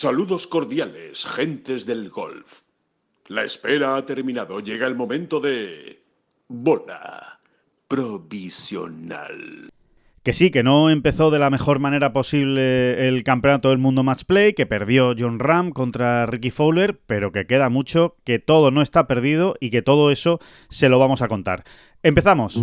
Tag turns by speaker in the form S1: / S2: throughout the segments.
S1: Saludos cordiales, gentes del golf. La espera ha terminado. Llega el momento de... Bola provisional.
S2: Que sí, que no empezó de la mejor manera posible el campeonato del mundo match play, que perdió John Ram contra Ricky Fowler, pero que queda mucho, que todo no está perdido y que todo eso se lo vamos a contar. Empezamos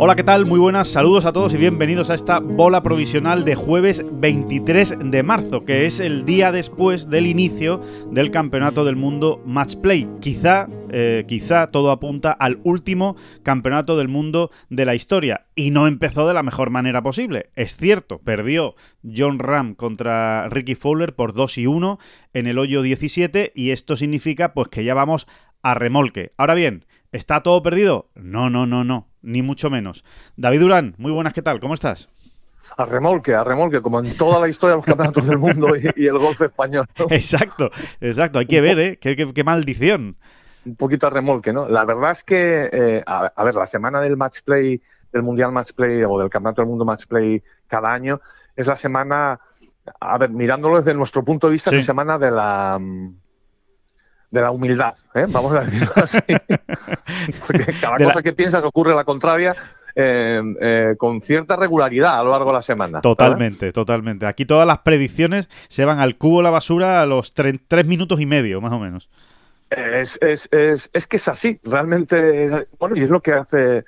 S2: Hola, ¿qué tal? Muy buenas, saludos a todos y bienvenidos a esta bola provisional de jueves 23 de marzo, que es el día después del inicio del Campeonato del Mundo Match Play. Quizá, eh, quizá todo apunta al último Campeonato del Mundo de la historia y no empezó de la mejor manera posible. Es cierto, perdió John Ram contra Ricky Fowler por 2 y 1 en el hoyo 17 y esto significa pues que ya vamos a remolque. Ahora bien, ¿está todo perdido? No, no, no, no ni mucho menos. David Durán, muy buenas, ¿qué tal? ¿Cómo estás?
S3: A remolque, a remolque, como en toda la historia de los campeonatos del mundo y, el golf español.
S2: Exacto, exacto, hay que ver, ¿eh? Qué, maldición.
S3: Un poquito a remolque, ¿no? La verdad es que, eh, a, ver, la semana del match play, del Mundial Match Play o del Campeonato del Mundo Match Play cada año, es la semana, a ver, mirándolo desde nuestro punto de vista, es la semana de la de la humildad, ¿eh? vamos a decirlo así. Porque cada cosa que piensas ocurre la contraria. Eh, eh, con cierta regularidad a lo largo de la semana.
S2: Totalmente, totalmente. Aquí todas las predicciones se van al cubo de la basura a los tres minutos y medio, más o menos.
S3: Es, es, es, es que es así, realmente. Bueno, y es lo que hace.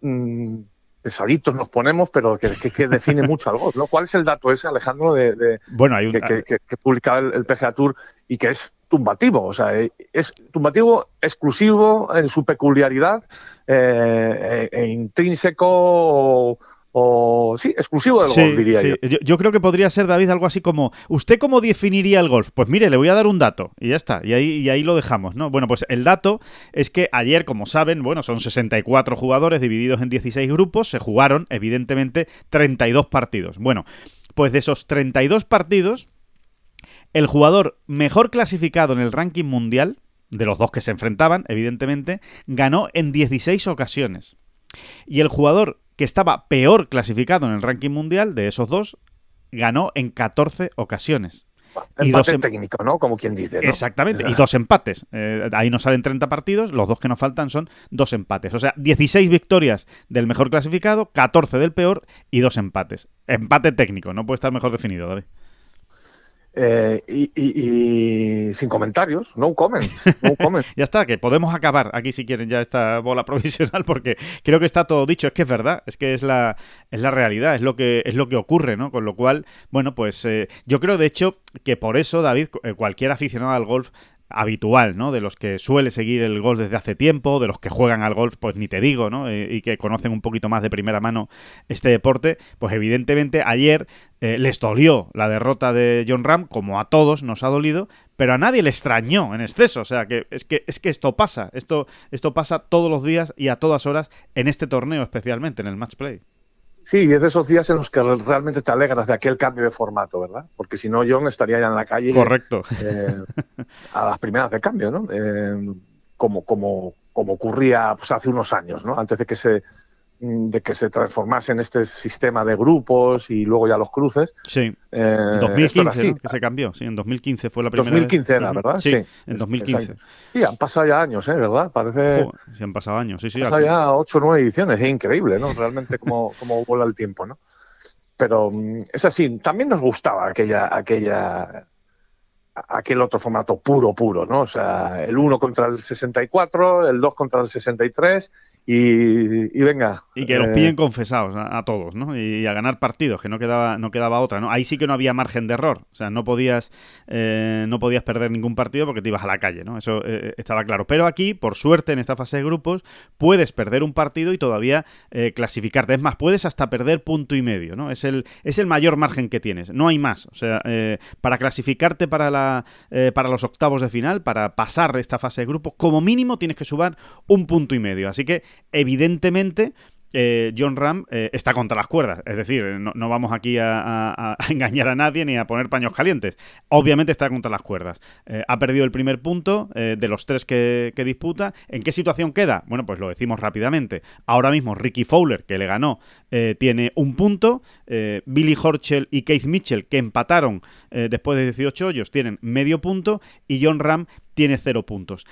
S3: Mm, pesaditos nos ponemos, pero que, que, define mucho algo. ¿no? ¿Cuál es el dato ese, Alejandro, de,
S2: bueno, hay
S3: que, que, publicaba el, el, PGA Tour y que es tumbativo? O sea, es tumbativo exclusivo en su peculiaridad eh, e, e intrínseco o sí, exclusivo del golf, diría yo.
S2: yo. creo que podría ser, David, algo así como, ¿usted cómo definiría el golf? Pues mire, le voy a dar un dato y ya está, y ahí, y ahí lo dejamos, ¿no? Bueno, pues el dato es que ayer, como saben, bueno, son 64 jugadores divididos en 16 grupos, se jugaron, evidentemente, 32 partidos. Bueno, pues de esos 32 partidos, el jugador mejor clasificado en el ranking mundial, de los dos que se enfrentaban, evidentemente, ganó en 16 ocasiones. Y el jugador que estaba peor clasificado en el ranking mundial de esos dos, ganó en 14 ocasiones.
S3: Empate y dos em- técnico, ¿no? Como quien dice.
S2: Exactamente, y dos empates. Eh, ahí nos salen 30 partidos, los dos que nos faltan son dos empates. O sea, 16 victorias del mejor clasificado, 14 del peor y dos empates. Empate técnico, no puede estar mejor definido, David.
S3: Eh, y, sin comentarios, no comments,
S2: ya está, que podemos acabar aquí si quieren ya esta bola provisional porque creo que está todo dicho, es que es verdad, es que es la, es la realidad, es lo que es lo que ocurre, ¿no? Con lo cual, bueno, pues eh, yo creo de hecho que por eso, David, eh, cualquier aficionado al golf habitual, ¿no? De los que suele seguir el golf desde hace tiempo, de los que juegan al golf, pues ni te digo, ¿no? Eh, y que conocen un poquito más de primera mano este deporte, pues evidentemente ayer eh, les dolió la derrota de John Ram, como a todos nos ha dolido, pero a nadie le extrañó en exceso, o sea, que es que es que esto pasa, esto esto pasa todos los días y a todas horas en este torneo especialmente en el match play.
S3: Sí, es de esos días en los que realmente te alegras de aquel cambio de formato, ¿verdad? Porque si no, John estaría ya en la calle.
S2: Correcto.
S3: Eh, a las primeras de cambio, ¿no? Eh, como, como, como ocurría pues, hace unos años, ¿no? Antes de que se de que se transformase en este sistema de grupos y luego ya los cruces.
S2: Sí. Eh, en 2015 que se cambió, sí, en 2015 fue la primera
S3: 2015 era, ¿verdad?
S2: Sí, en 2015.
S3: Sí, han pasado ya años, ¿eh? ¿Verdad? Parece...
S2: sí, han pasado años, sí, sí.
S3: Han pasado ya 8 o 9 ediciones, es increíble, ¿no? Realmente cómo, cómo vuela el tiempo, ¿no? Pero mm, es así, también nos gustaba aquella, aquella aquel otro formato puro, puro, ¿no? O sea, el 1 contra el 64, el 2 contra el 63 y, venga.
S2: Y que los eh, pillen confesados a, todos, ¿no? Y, a ganar partidos, que no quedaba, no quedaba otra, ¿no? Ahí sí que no había margen de error. O sea, no podías, eh, no podías perder ningún partido porque te ibas a la calle, ¿no? Eso eh, estaba claro. Pero aquí, por suerte, en esta fase de grupos, puedes perder un partido y todavía clasificarte. Es más, puedes hasta perder punto y medio, ¿no? Es el, es el mayor margen que tienes. No hay más. O sea, para clasificarte para, la, para los octavos de final, para pasar esta fase de grupos, como mínimo tienes que subir un punto y medio. Así que evidentemente eh, John Ram eh, está contra las cuerdas. Es decir, no, vamos aquí a, engañar a nadie ni a poner paños calientes. Obviamente está contra las cuerdas. Eh, ha perdido el primer punto de los tres que, disputa. ¿En qué situación queda? Bueno, pues lo decimos rápidamente. Ahora mismo Ricky Fowler, que le ganó, tiene un punto. Billy Horchel y Keith Mitchell, que empataron después de 18 hoyos, tienen medio punto. Y John Ram tiene cero puntos.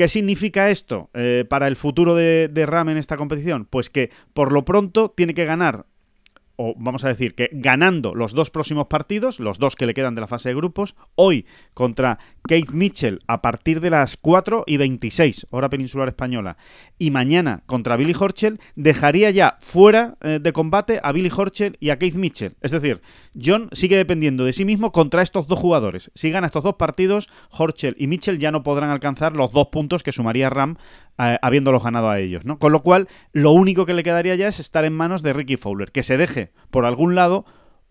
S2: ¿Qué significa esto eh, para el futuro de, de Ram en esta competición? Pues que por lo pronto tiene que ganar o vamos a decir que ganando los dos próximos partidos, los dos que le quedan de la fase de grupos, hoy contra Kate Mitchell a partir de las 4 y 26, hora peninsular española, y mañana contra Billy Horchel, dejaría ya fuera eh, de combate a Billy Horchel y a Keith Mitchell. Es decir, John sigue dependiendo de sí mismo contra estos dos jugadores. Si gana estos dos partidos, Horchel y Mitchell ya no podrán alcanzar los dos puntos que sumaría Ram eh, habiéndolos ganado a ellos, ¿no? Con lo cual, lo único que le quedaría ya es estar en manos de Ricky Fowler, que se deje por algún lado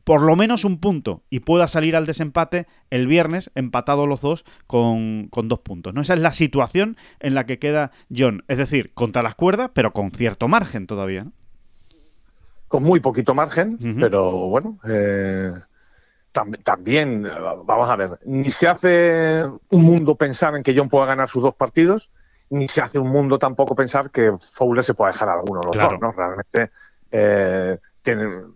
S2: por lo menos un punto y pueda salir al desempate el viernes empatado los dos con, dos puntos. ¿no? Esa es la situación en la que queda John. Es decir, contra las cuerdas, pero con cierto margen todavía.
S3: Con muy poquito margen, pero bueno, eh, también, vamos a ver, ni se hace un mundo pensar en que John pueda ganar sus dos partidos, ni se hace un mundo tampoco pensar que Fowler se pueda dejar a alguno de los dos, ¿no? Realmente eh, tienen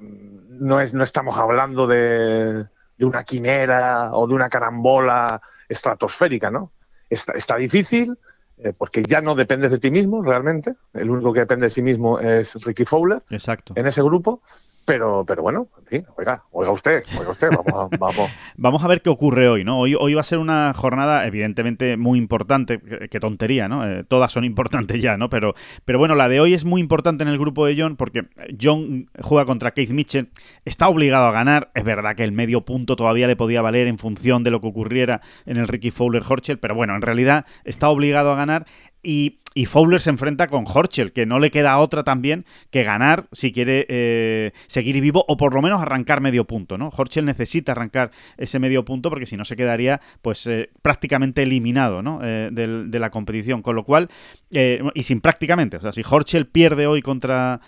S3: no, es, no estamos hablando de, una quimera o de una carambola estratosférica, ¿no? Está, está difícil eh, porque ya no dependes de ti mismo realmente. El único que depende de sí mismo es Ricky Fowler
S2: Exacto.
S3: en ese grupo. Pero, pero bueno, en fin, oiga, oiga usted, oiga usted, vamos a, vamos.
S2: vamos a ver qué ocurre hoy, ¿no? Hoy, hoy va a ser una jornada evidentemente muy importante, qué, tontería, ¿no? Eh, todas son importantes ya, ¿no? Pero, pero bueno, la de hoy es muy importante en el grupo de John porque John juega contra Keith Mitchell, está obligado a ganar, es verdad que el medio punto todavía le podía valer en función de lo que ocurriera en el Ricky Fowler Horchel, pero bueno, en realidad está obligado a ganar y, Fowler se enfrenta con Horchel, que no le queda otra también que ganar si quiere eh, seguir vivo o por lo menos arrancar medio punto, ¿no? Horchel necesita arrancar ese medio punto porque si no se quedaría pues eh, prácticamente eliminado, ¿no? Eh, de, la competición, con lo cual, y sin prácticamente, o sea, si Horchel pierde hoy contra,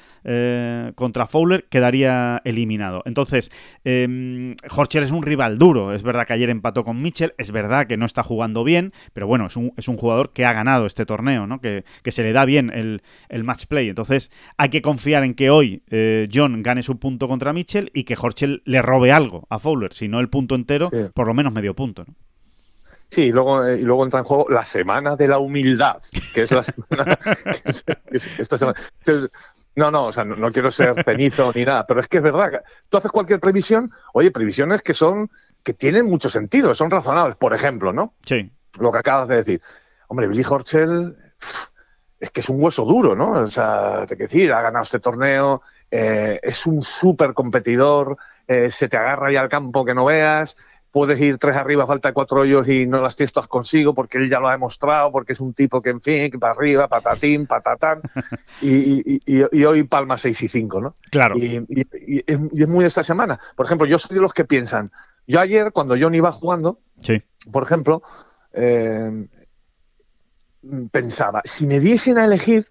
S2: contra Fowler, quedaría eliminado. Entonces, em, Horchel es un rival duro, es verdad que ayer empató con Mitchell, es verdad que no está jugando bien, pero bueno, es un, es un jugador que ha ganado este torneo ¿no? Que, se le da bien el, el, match play. Entonces hay que confiar en que hoy eh, John gane su punto contra Mitchell y que Horchel le robe algo a Fowler, si no el punto entero, por lo menos medio punto. ¿no?
S3: Sí, y luego, eh, y luego entra en juego la semana de la humildad, que es la semana. esta semana. no, no, o sea, no, quiero ser cenizo ni nada, pero es que es verdad. Tú haces cualquier previsión, oye, previsiones que son, que tienen mucho sentido, son razonables. Por ejemplo, ¿no?
S2: Sí.
S3: Lo que acabas de decir. Hombre, Billy Horchel es que es un hueso duro, ¿no? O sea, te que decir, ha ganado este torneo, eh, es un súper competidor, eh, se te agarra ya al campo que no veas, puedes ir tres arriba, falta cuatro hoyos y no las tienes todas consigo porque él ya lo ha demostrado, porque es un tipo que, en fin, que para arriba, patatín, patatán, y, y, hoy palma seis y cinco, ¿no?
S2: Claro.
S3: Y, es, muy esta semana. Por ejemplo, yo soy de los que piensan, yo ayer, cuando John iba jugando,
S2: sí.
S3: por ejemplo, eh, pensaba, si me diesen a elegir,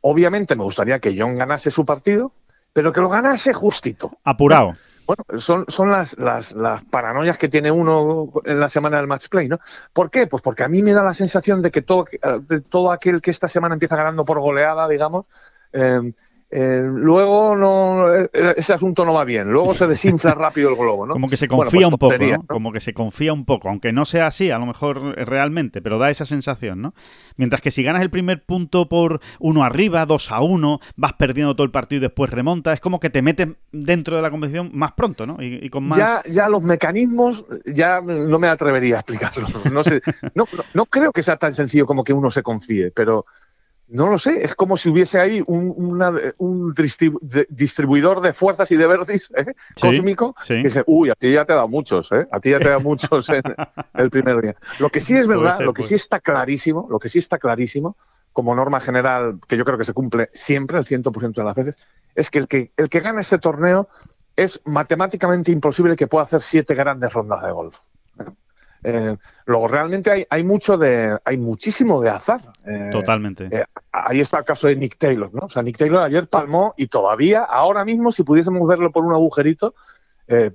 S3: obviamente me gustaría que John ganase su partido, pero que lo ganase justito.
S2: Apurado.
S3: Bueno, son, son las, las, las, paranoias que tiene uno en la semana del match play, ¿no? ¿Por qué? Pues porque a mí me da la sensación de que todo, todo aquel que esta semana empieza ganando por goleada, digamos, eh, eh, luego no eh, ese asunto no va bien, luego se desinfla rápido el globo, ¿no?
S2: Como que se confía pues un poco, ¿no? Como que se confía un poco, aunque no sea así, a lo mejor realmente, pero da esa sensación, ¿no? Mientras que si ganas el primer punto por uno arriba, dos a uno, vas perdiendo todo el partido y después remontas, es como que te metes dentro de la competición más pronto, ¿no? Y, con más...
S3: Ya, ya los mecanismos, ya no me atrevería a explicarlos. No, sé, no, no creo que sea tan sencillo como que uno se confíe, pero no lo sé, es como si hubiese ahí un, un distribuidor de fuerzas y de verdis ¿eh? cósmico que dice, uy, a ti ya te da muchos, ¿eh? a ti ya te da muchos en el primer día. Lo que sí es verdad, lo que sí está clarísimo, lo que sí está clarísimo, como norma general, que yo creo que se cumple siempre, el 100% de las veces, es que el, que el que gana este torneo es matemáticamente imposible que pueda hacer siete grandes rondas de golf. Eh, luego realmente hay, hay mucho de, hay muchísimo de azar.
S2: Eh, Totalmente.
S3: Eh, ahí está el caso de Nick Taylor, ¿no? O sea, Nick Taylor ayer palmó y todavía, ahora mismo, si pudiésemos verlo por un agujerito,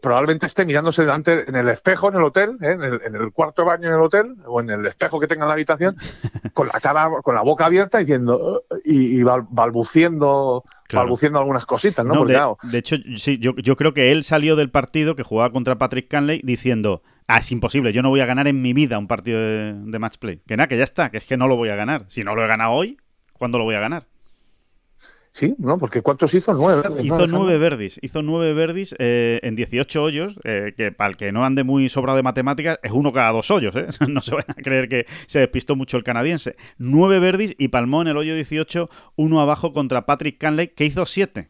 S3: probablemente esté mirándose delante en el espejo en el hotel, en el, cuarto baño en el hotel, o en el espejo que tenga en la habitación, con la cara, con la boca abierta diciendo y, balbuciendo balbuciendo algunas cositas, ¿no?
S2: de, hecho, sí, yo, yo creo que él salió del partido que jugaba contra Patrick Canley diciendo Ah, es imposible, yo no voy a ganar en mi vida un partido de, de match play. Que nada, que ya está, que es que no lo voy a ganar. Si no lo he ganado hoy, ¿cuándo lo voy a ganar?
S3: Sí, ¿no? Porque ¿cuántos hizo? Nueve verdis.
S2: Hizo nueve verdis. Hizo nueve verdis eh, en 18 hoyos, eh, que para el que no ande muy sobrado de matemáticas, es uno cada dos hoyos, ¿eh? No se vayan a creer que se despistó mucho el canadiense. Nueve verdis y palmó en el hoyo 18, uno abajo contra Patrick Canley, que hizo siete.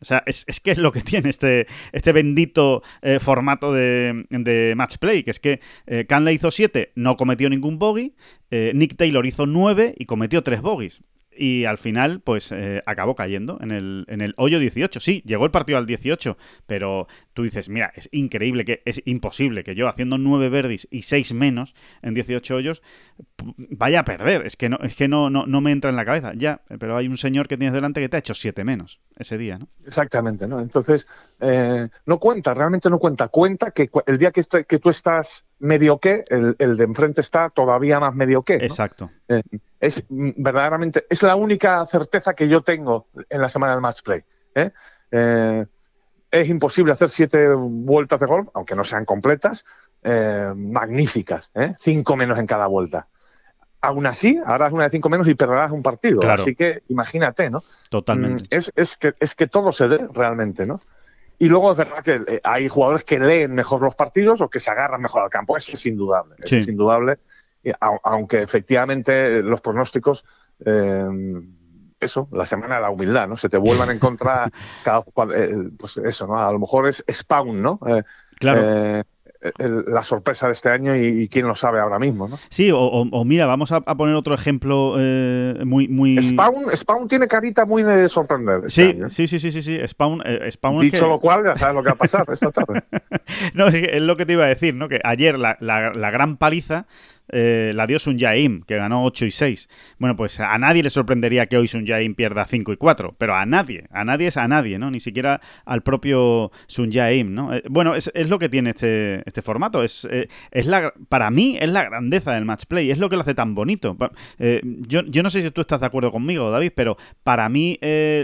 S2: O sea, es, que es lo que tiene este, este bendito eh, formato de, de, match play, que es que eh, Canley hizo 7, no cometió ningún bogey, eh, Nick Taylor hizo 9 y cometió 3 bogies y al final, pues eh, acabó cayendo en el, en el hoyo 18. Sí, llegó el partido al 18, pero tú dices, mira, es increíble, que es imposible que yo haciendo 9 verdis y 6 menos en 18 hoyos vaya a perder. Es que no, es que no, no, no me entra en la cabeza. Ya, pero hay un señor que tienes delante que te ha hecho 7 menos ese día, ¿no?
S3: Exactamente, ¿no? Entonces, eh, no cuenta, realmente no cuenta. Cuenta que el día que, que tú estás medio que, el, el, de enfrente está todavía más medio que.
S2: Exacto.
S3: Eh, es verdaderamente, es la única certeza que yo tengo en la semana del match play. ¿eh? Eh, es imposible hacer siete vueltas de golf, aunque no sean completas, magníficas, cinco menos en cada vuelta. Aún así, harás una de cinco menos y perderás un partido. Así que imagínate, ¿no?
S2: Totalmente.
S3: Mm, es, es, que, es que todo se dé realmente, ¿no? Y luego es verdad que eh, hay jugadores que leen mejor los partidos o que se agarran mejor al campo. Eso es indudable. es indudable. Aunque efectivamente los pronósticos, eh, eso, la semana de la humildad, ¿no? Se te vuelvan en contra, cada, eh, pues eso, ¿no? A lo mejor es spawn, ¿no?
S2: claro
S3: la sorpresa de este año y, quién lo sabe ahora mismo, ¿no?
S2: Sí, o, mira, vamos a, poner otro ejemplo eh, muy, muy...
S3: Spawn, Spawn tiene carita muy de sorprender.
S2: Este sí, sí, sí, sí, sí, Spawn... Eh, Spawn
S3: Dicho lo cual, ya sabes lo que va a pasar esta tarde.
S2: no, es, lo que te iba a decir, ¿no? Que ayer la, la, la gran paliza eh, la dio Sun Jaim, que ganó 8 y 6. Bueno, pues a nadie le sorprendería que hoy Sun Jaim pierda 5 y 4, pero a nadie, a nadie es a nadie, ¿no? Ni siquiera al propio Sun Jaim, ¿no? Eh, bueno, es, lo que tiene este, este formato. Es, eh, es la, para mí es la grandeza del match play, es lo que lo hace tan bonito. yo, yo no sé si tú estás de acuerdo conmigo, David, pero para mí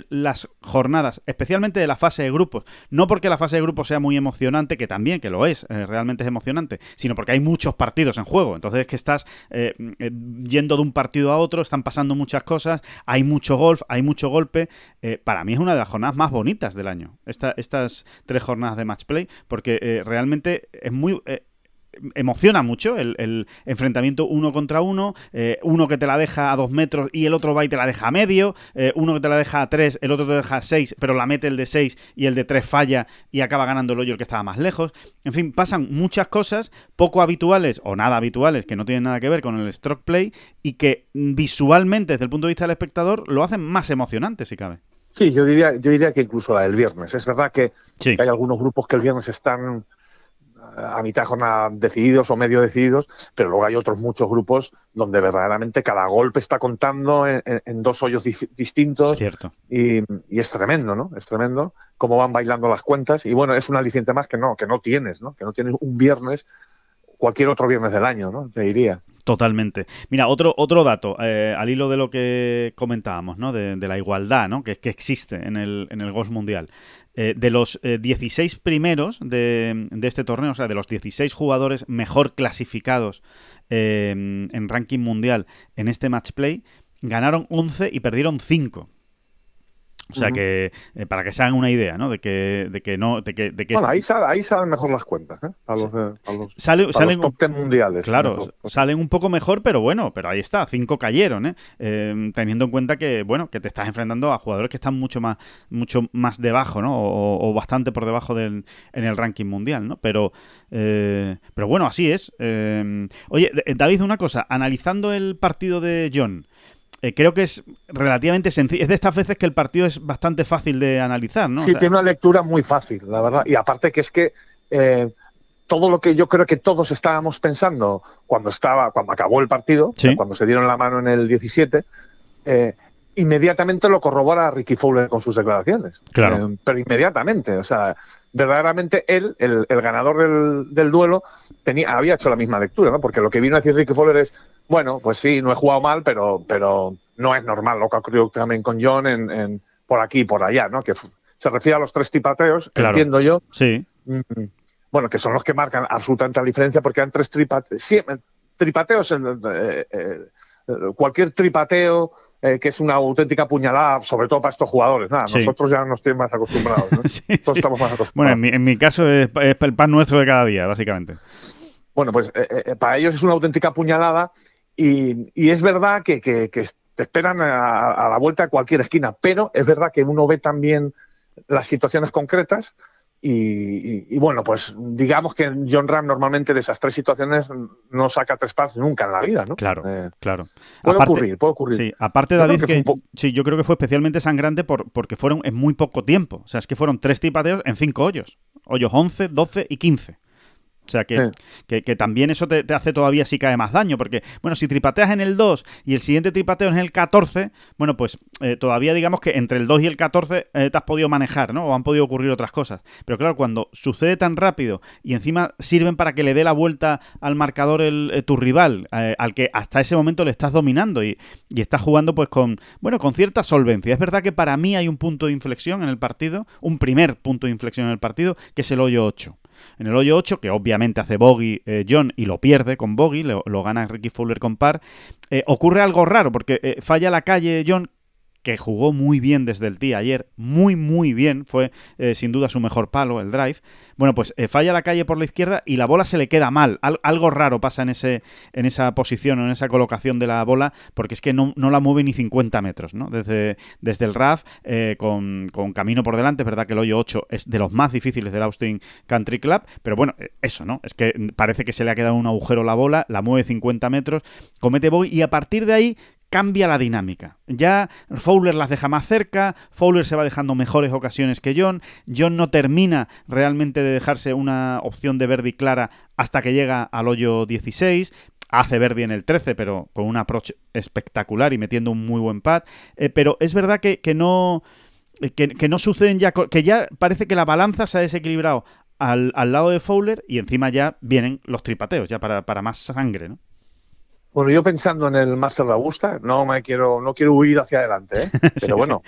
S2: las jornadas, especialmente de la fase de grupos, no porque la fase de grupos sea muy emocionante, que también, que lo es, realmente es emocionante, sino porque hay muchos partidos en juego. Entonces, que estás eh, eh, yendo de un partido a otro, están pasando muchas cosas, hay mucho golf, hay mucho golpe. Eh, para mí es una de las jornadas más bonitas del año, estas tres jornadas de match play, porque realmente es muy emociona mucho el, enfrentamiento uno contra uno, eh, uno que te la deja a dos metros y el otro va y te la deja a medio, eh, uno que te la deja a tres, el otro te deja a seis, pero la mete el de seis y el de tres falla y acaba ganando el hoyo el que estaba más lejos. En fin, pasan muchas cosas poco habituales o nada habituales que no tienen nada que ver con el stroke play y que visualmente, desde el punto de vista del espectador, lo hacen más emocionante, si cabe.
S3: Sí, yo diría, yo diría que incluso la del viernes. Es verdad que hay algunos grupos que el viernes están a mitad de jornada decididos o medio decididos, pero luego hay otros muchos grupos donde verdaderamente cada golpe está contando en, dos hoyos distintos.
S2: Cierto.
S3: Y, es tremendo, ¿no? Es tremendo cómo van bailando las cuentas. Y bueno, es un aliciente más que no, que no tienes, ¿no? Que no tienes un viernes, cualquier otro viernes del año, ¿no? Te diría.
S2: Totalmente. Mira, otro, otro dato, eh, al hilo de lo que comentábamos, ¿no? De, la igualdad, ¿no? Que, que existe en el, en el golf mundial. Eh, de los 16 eh, primeros de, este torneo, o sea, de los 16 jugadores mejor clasificados eh, en ranking mundial en este match play, ganaron 11 y perdieron 5. O sea que, eh, para que se hagan una idea, ¿no? De que, de que no, de que, de que
S3: Bueno, ahí, sal- ahí salen mejor las cuentas, ¿eh? A los, eh, a los,
S2: sale-
S3: a
S2: salen,
S3: los top 10 mundiales.
S2: Claro,
S3: mejor.
S2: salen un poco mejor, pero bueno, pero ahí está, cinco cayeron, ¿eh? Eh, teniendo en cuenta que, bueno, que te estás enfrentando a jugadores que están mucho más, mucho más debajo, ¿no? O, o bastante por debajo del, en el ranking mundial, ¿no? Pero, eh, pero bueno, así es. Eh, oye, D- David, una cosa, analizando el partido de John, eh, creo que es relativamente sencillo. Es de estas veces que el partido es bastante fácil de analizar, ¿no? O
S3: Sí,
S2: sea,
S3: tiene una lectura muy fácil, la verdad. Y aparte que es que eh, todo lo que yo creo que todos estábamos pensando cuando estaba, cuando acabó el partido, o sea,
S2: Sí.
S3: cuando se dieron la mano en el 17, eh, inmediatamente lo corrobora Ricky Fowler con sus declaraciones.
S2: Claro.
S3: Eh, pero inmediatamente, o sea, verdaderamente él, el, el ganador del, del duelo, tenía, había hecho la misma lectura, ¿no? Porque lo que vino a decir Ricky Fowler es, bueno, pues sí, no he jugado mal, pero, pero no es normal lo que ha ocurrido también con John en, en- por aquí y por allá, ¿no? Que se refiere a los tres tipateos,
S2: Claro.
S3: entiendo yo,
S2: Sí,
S3: mm, bueno, que son los que marcan absolutamente la diferencia porque han tres tripateos. Sí, eh, tripateos, eh, eh, eh, cualquier tripateo eh, que es una auténtica puñalada, sobre todo para estos jugadores. Nada,
S2: Sí.
S3: nosotros ya no estamos más acostumbrados. ¿no?
S2: Sí,
S3: Todos
S2: sí.
S3: estamos más acostumbrados.
S2: Bueno, en mi, en mi caso es, es el pan nuestro de cada día, básicamente.
S3: Bueno, pues eh, eh, para ellos es una auténtica puñalada y, y es verdad que, que- que te esperan a, a la vuelta a cualquier esquina, pero es verdad que uno ve también las situaciones concretas y, y- y bueno, pues digamos que John Ram normalmente de esas tres situaciones no saca tres pases nunca en la vida, ¿no?
S2: Claro,
S3: Eh,
S2: claro.
S3: puede
S2: Aparte-
S3: ocurrir, puede ocurrir.
S2: Sí, aparte David,
S3: que
S2: que, sí, yo creo que fue especialmente sangrante por, porque fueron en muy poco tiempo. O sea, es que fueron tres tipateos en cinco hoyos. Hoyos 11, 12 y 15. O sea, que,
S3: Sí.
S2: que, que también eso te, te hace todavía si cae más daño, porque, bueno, si tripateas en el 2 y el siguiente tripateo es en el 14, bueno, pues eh, todavía digamos que entre el 2 y el 14 eh, te has podido manejar, ¿no? O han podido ocurrir otras cosas. Pero claro, cuando sucede tan rápido y encima sirven para que le dé la vuelta al marcador el, eh, tu rival, al que hasta ese momento le estás dominando y, y estás jugando pues con, bueno, con cierta solvencia. Es verdad que para mí hay un punto de inflexión en el partido, un primer punto de inflexión en el partido, que es el hoyo 8. En el hoyo 8, que obviamente hace bogey eh, John y lo pierde con bogey, lo, gana Ricky Fowler con par, eh, ocurre algo raro porque eh, falla la calle John que jugó muy bien desde el tee ayer, muy muy bien, fue eh, sin duda su mejor palo, el drive. Bueno, pues eh, falla la calle por la izquierda y la bola se le queda mal. Al- algo raro pasa en, ese, en esa posición o en esa colocación de la bola, porque es que no, no la mueve ni 50 metros, ¿no? Desde, desde el RAF, eh, con, con camino por delante, es verdad que el hoyo 8 es de los más difíciles del Austin Country Club, pero bueno, eso, ¿no? Es que parece que se le ha quedado un agujero la bola, la mueve 50 metros, comete bogey y a partir de ahí cambia la dinámica. Ya Fowler las deja más cerca, Fowler se va dejando mejores ocasiones que John, John no termina realmente de dejarse una opción de Verdi clara hasta que llega al hoyo 16, hace Verdi en el 13, pero con un approach espectacular y metiendo un muy buen pad, Eh, pero es verdad que, que no... Que, que no suceden ya, que ya parece que la balanza se ha desequilibrado al, al lado de Fowler y encima ya vienen los tripateos, ya para, para más sangre, ¿no?
S3: Bueno, yo pensando en el Master de Augusta, no me quiero, no quiero huir hacia adelante, ¿eh? pero
S2: Sí,
S3: bueno,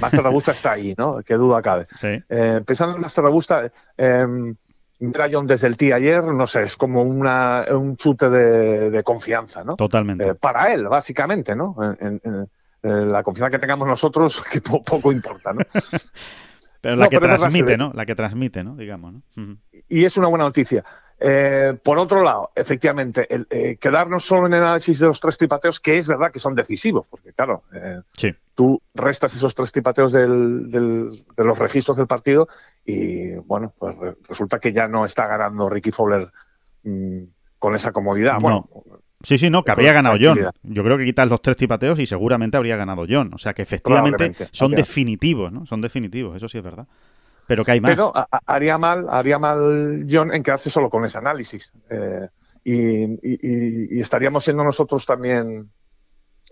S3: Master de Augusta está ahí, ¿no? Qué duda cabe.
S2: Sí.
S3: Eh, pensando en el Master de Augusta, eh, ver a John desde el tee ayer, no sé, es como una, un chute de, de confianza, ¿no?
S2: Totalmente.
S3: Eh, para él, básicamente, ¿no? En, en- en- en la confianza que tengamos nosotros, que po- poco importa, ¿no?
S2: Pero la
S3: No,
S2: que
S3: pero
S2: transmite. ¿no? La que transmite, ¿no? Digamos, ¿no?
S3: Y es una buena noticia. Eh, por otro lado, efectivamente, el, eh, quedarnos solo en el análisis de los tres tripateos, que es verdad que son decisivos, porque claro, eh,
S2: Sí.
S3: tú restas esos tres tripateos del- del- de los registros del partido y bueno, pues re- resulta que ya no está ganando Ricky Fowler mm, con esa comodidad.
S2: No.
S3: Bueno,
S2: Sí, sí, no, que habría ganado John. Yo creo que quitas los tres tipateos y seguramente habría ganado John. O sea que efectivamente son definitivos, ¿no? Son definitivos, eso sí es verdad. Pero que hay más.
S3: Pero haría mal, haría mal John en quedarse solo con ese análisis. Eh, y, y- y- y estaríamos siendo nosotros también,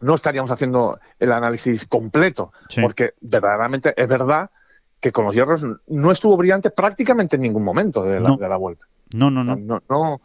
S3: no estaríamos haciendo el análisis completo,
S2: Sí.
S3: porque verdaderamente es verdad que con los hierros no estuvo brillante prácticamente en ningún momento de la,
S2: No.
S3: de la vuelta.
S2: No, No,
S3: no.
S2: no,
S3: no,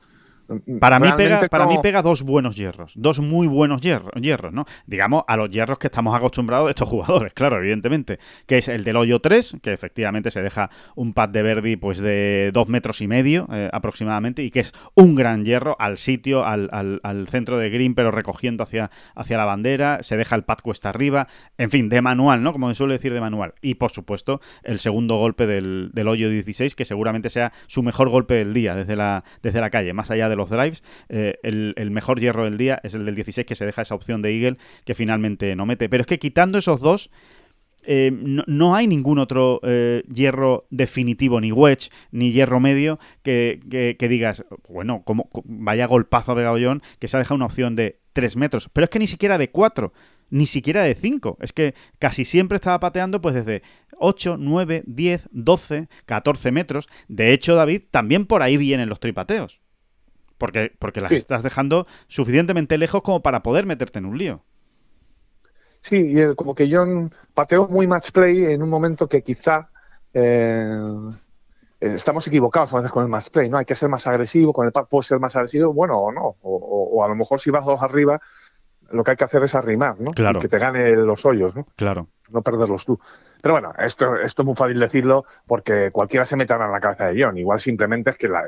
S2: Para mí, pega, para mí pega dos buenos hierros, dos muy buenos hierros, hierros, ¿no? Digamos, a los hierros que estamos acostumbrados de estos jugadores, claro, evidentemente, que es el del hoyo 3, que efectivamente se deja un pad de Verdi pues de dos metros y medio eh, aproximadamente, y que es un gran hierro al sitio, al, al, centro de green, pero recogiendo hacia, hacia la bandera, se deja el pad cuesta arriba, en fin, de manual, ¿no? Como se suele decir de manual. Y por supuesto, el segundo golpe del, del hoyo 16, que seguramente sea su mejor golpe del día desde la, desde la calle, más allá de los drives, eh, el, mejor hierro del día es el del 16 que se deja esa opción de Eagle que finalmente no mete. Pero es que quitando esos dos, eh, no, hay ningún otro eh, hierro definitivo, ni wedge, ni hierro medio, que, digas, bueno, como, vaya golpazo a Begollón, que se ha dejado una opción de 3 metros. Pero es que ni siquiera de 4, ni siquiera de 5. Es que casi siempre estaba pateando pues desde 8, 9, 10, 12, 14 metros. De hecho, David, también por ahí vienen los tripateos. Porque, porque las estás dejando suficientemente lejos como para poder meterte en un lío.
S3: Sí, y como que John pateó muy match play en un momento que quizá eh, estamos equivocados a veces con el match play, ¿no? Hay que ser más agresivo, con el pad puede ser más agresivo, bueno, o no. O, a lo mejor si vas dos arriba, lo que hay que hacer es arrimar, ¿no?
S2: Claro.
S3: que te gane los hoyos, ¿no?
S2: Claro.
S3: No perderlos tú. Pero bueno, esto, esto es muy fácil decirlo porque cualquiera se meterá en la cabeza de John. Igual simplemente es que la,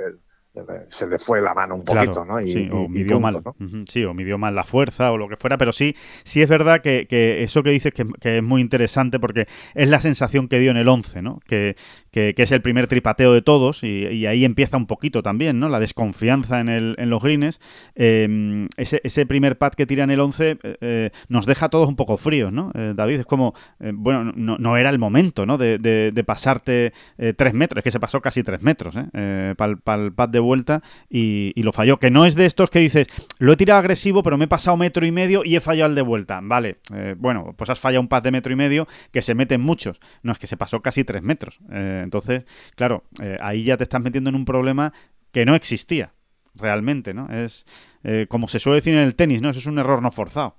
S3: se le fue la mano un poquito, ¿no?
S2: sí, o midió mal. Sí, o midió mal la fuerza o lo que fuera, pero sí, sí es verdad que, eso que dices que, que, es muy interesante porque es la sensación que dio en el 11, ¿no? Que, que, es el primer tripateo de todos, y, ahí empieza un poquito también, ¿no? La desconfianza en, el, en los greens. Em, ese, ese, primer pad que tira en el 11 eh, eh, nos deja a todos un poco fríos, ¿no? Eh, David, es como, bueno, no, no, era el momento, ¿no? De, de, pasarte tres metros, es que se pasó casi tres metros, ¿eh? Para el pad de vuelta y, y, lo falló. Que no es de estos que dices, lo he tirado agresivo, pero me he pasado metro y medio y he fallado al de vuelta. Vale, bueno, pues has fallado un pad de metro y medio que se meten muchos. No, es que se pasó casi tres metros. Entonces, claro, eh, ahí ya te estás metiendo en un problema que no existía realmente, ¿no? Es eh, como se suele decir en el tenis, ¿no? Eso es un error no forzado.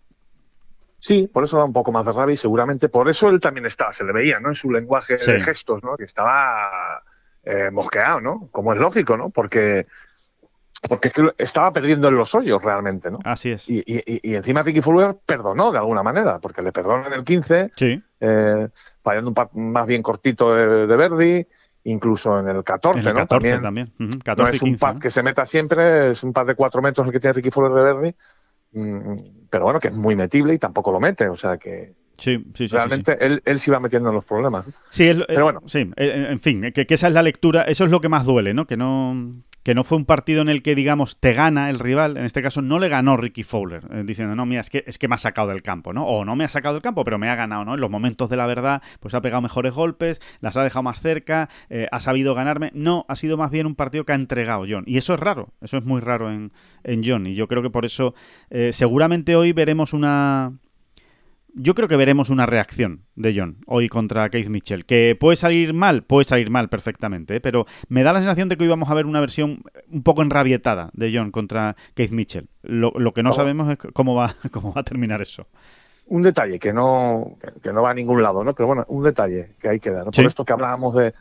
S3: Sí, por eso da un poco más de rabia y seguramente por eso él también estaba, se le veía, ¿no? En su lenguaje de gestos, ¿no? Que estaba eh, mosqueado, ¿no? Como es lógico, ¿no? Porque porque es que estaba perdiendo en los hoyos realmente, ¿no?
S2: Así es.
S3: Y, y, encima Ricky Fuller perdonó de alguna manera, porque le perdonó en el 15,
S2: sí.
S3: eh, fallando un par más bien cortito de, Verdi, incluso en el 14,
S2: en el 14 también.
S3: no es un pad que se meta siempre, es un pad de 4 metros el que tiene Ricky Fuller de Verdi, mm, pero bueno, que es muy metible y tampoco lo mete, o sea que...
S2: Sí, sí,
S3: sí, Realmente Él, él se iba metiendo en los problemas.
S2: Sí, pero bueno. Sí, en fin, que, que, esa es la lectura, eso es lo que más duele, ¿no? Que no que no fue un partido en el que, digamos, te gana el rival. En este caso, no le ganó Ricky Fowler, eh, diciendo, no, mira, es que, es que me ha sacado del campo, ¿no? O no me ha sacado del campo, pero me ha ganado, ¿no? En los momentos de la verdad, pues ha pegado mejores golpes, las ha dejado más cerca, eh, ha sabido ganarme. No, ha sido más bien un partido que ha entregado John. Y eso es raro, eso es muy raro en, en John. Y yo creo que por eso, eh, seguramente hoy veremos una, yo creo que veremos una reacción de John hoy contra Keith Mitchell. Que puede salir mal, puede salir mal perfectamente, ¿eh? pero me da la sensación de que hoy vamos a ver una versión un poco enrabietada de John contra Keith Mitchell. Lo, que no sabemos es cómo va, cómo va a terminar eso.
S3: Un detalle que no, que no va a ningún lado, ¿no? Pero bueno, un detalle que hay que dar. Por esto que hablábamos de,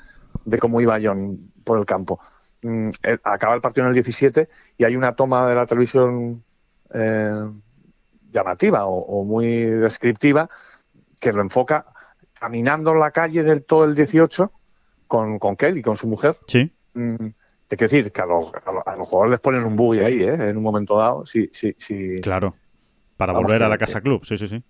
S3: de, cómo iba John por el campo. Mm, acaba el partido en el 17 y hay una toma de la televisión eh, llamativa o, muy descriptiva que lo enfoca caminando en la calle del todo el 18 con, con Kelly, con su mujer.
S2: Sí.
S3: Mm, te quiero decir que a los, a, los, jugadores les ponen un buggy ahí, ¿eh? En un momento dado. Sí, sí, sí.
S2: Claro. Para volver a la casa club, sí, sí, sí.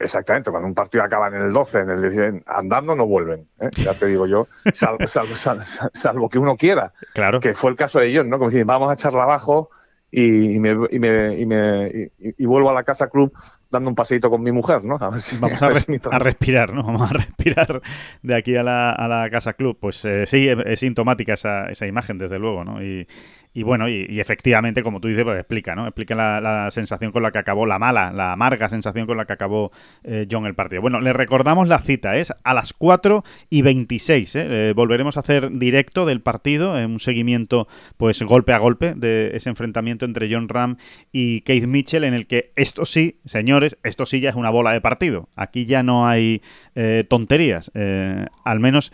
S3: Exactamente, cuando un partido acaba en el 12, en el 10, andando no vuelven, ¿eh? ya te digo yo, salvo, salvo, que uno quiera.
S2: Claro.
S3: Que fue el caso de ellos, ¿no? Como si vamos a echarla abajo, y, me, y, me, y, me, y, vuelvo a la casa club dando un paseito con mi mujer, ¿no?
S2: A ver si, Vamos a, a, respirar, ¿no? Vamos a respirar de aquí a la, a la casa club. Pues eh, sí, es, sintomática esa, esa imagen, desde luego, ¿no? Y, y bueno, y, efectivamente, como tú dices, pues explica, ¿no? Explica la, sensación con la que acabó, la mala, la amarga sensación con la que acabó eh, John el partido. Bueno, le recordamos la cita, es a las 4 y 26, ¿eh? ¿eh? volveremos a hacer directo del partido, en un seguimiento, pues golpe a golpe de ese enfrentamiento entre John Ram y Keith Mitchell, en el que esto sí, señores, esto sí ya es una bola de partido. Aquí ya no hay tonterías. al menos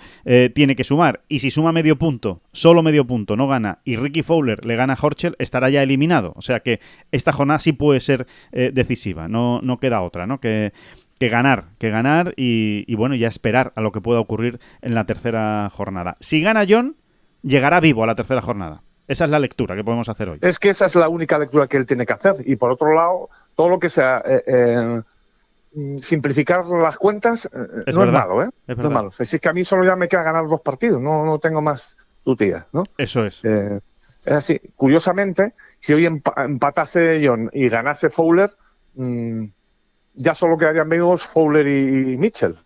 S2: tiene que sumar. Y si suma medio punto, solo medio punto, no gana, y Ricky Fowler Fowler le gana a Horchel, estará ya eliminado. O sea que esta jornada sí puede ser eh, decisiva, no, no queda otra, ¿no? Que, que ganar, que ganar y, y, bueno, ya esperar a lo que pueda ocurrir en la tercera jornada. Si gana John, llegará vivo a la tercera jornada. Esa es la lectura que podemos hacer hoy.
S3: Es que esa es la única lectura que él tiene que hacer. Y por otro lado, todo lo que sea eh, eh, simplificar las cuentas eh,
S2: Es
S3: no
S2: verdad,
S3: es malo, ¿eh?
S2: es
S3: no es malo. Es decir, que a mí solo ya me queda ganar dos partidos, no, no tengo más tutía, ¿no?
S2: Eso es.
S3: Eh, es así. Curiosamente, si hoy empa- empatase John y ganase Fowler, mm, ya solo quedarían vivos Fowler y Mitchell,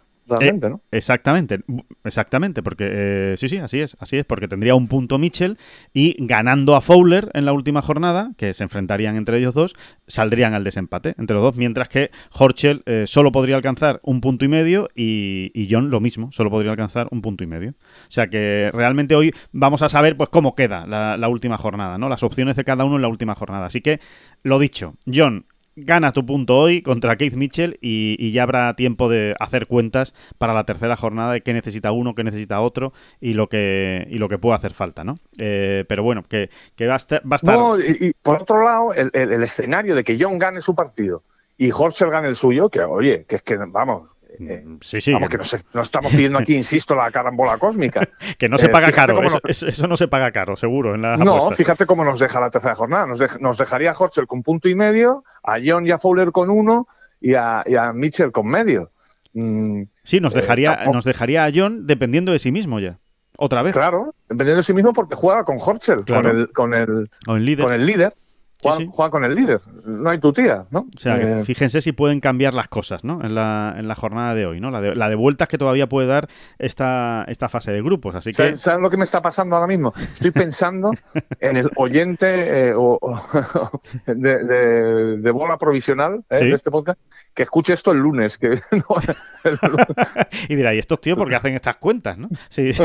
S2: Eh,
S3: ¿no?
S2: Exactamente, exactamente, porque eh, sí, sí, así es, así es, porque tendría un punto Mitchell y ganando a Fowler en la última jornada, que se enfrentarían entre ellos dos, saldrían al desempate entre los dos, mientras que Horchel eh, solo podría alcanzar un punto y medio y, y John lo mismo, solo podría alcanzar un punto y medio. O sea que realmente hoy vamos a saber pues cómo queda la, la última jornada, ¿no? Las opciones de cada uno en la última jornada. Así que, lo dicho, John, gana tu punto hoy contra Keith Mitchell y, ya habrá tiempo de hacer cuentas para la tercera jornada de qué necesita uno, qué necesita otro y lo que y lo que puede hacer falta, ¿no? Eh, pero bueno, que, que va, a estar,
S3: y, por otro lado, el, el- escenario de que John gane su partido y Horschel gane el suyo, que oye, que es que, vamos, eh,
S2: Sí, sí,
S3: vamos,
S2: que,
S3: no estamos pidiendo aquí, insisto, la carambola cósmica.
S2: que no se
S3: eh,
S2: paga caro, eso,
S3: no-
S2: eso- eso no se paga caro, seguro, en
S3: No,
S2: apuestas.
S3: fíjate cómo nos deja la tercera jornada. Nos, dej- nos dejaría Horschel con punto y medio, a John y a Fowler con uno y a, y a Mitchell con medio. Mm,
S2: Sí, nos
S3: eh,
S2: dejaría, nos dejaría a John dependiendo de sí mismo ya. Otra vez.
S3: claro, dependiendo de sí mismo porque juega con Horschel,
S2: Claro.
S3: con, el, con, el,
S2: líder.
S3: con el líder. Juega,
S2: sí.
S3: juega con el líder. No hay tu tía, ¿no?
S2: O sea, que
S3: Eh,
S2: fíjense si pueden cambiar las cosas, ¿no? En la, en la jornada de hoy, ¿no? La de, la de vueltas que todavía puede dar esta, esta fase de grupos. Así que.
S3: ¿Sabes, lo que me está pasando ahora mismo? Estoy pensando en el oyente eh, o- o- de, de- de bola provisional eh,
S2: Sí.
S3: de este podcast que escuche esto el lunes. Que,
S2: Y dirá, ¿y estos tíos por qué hacen estas cuentas, no? Si, si,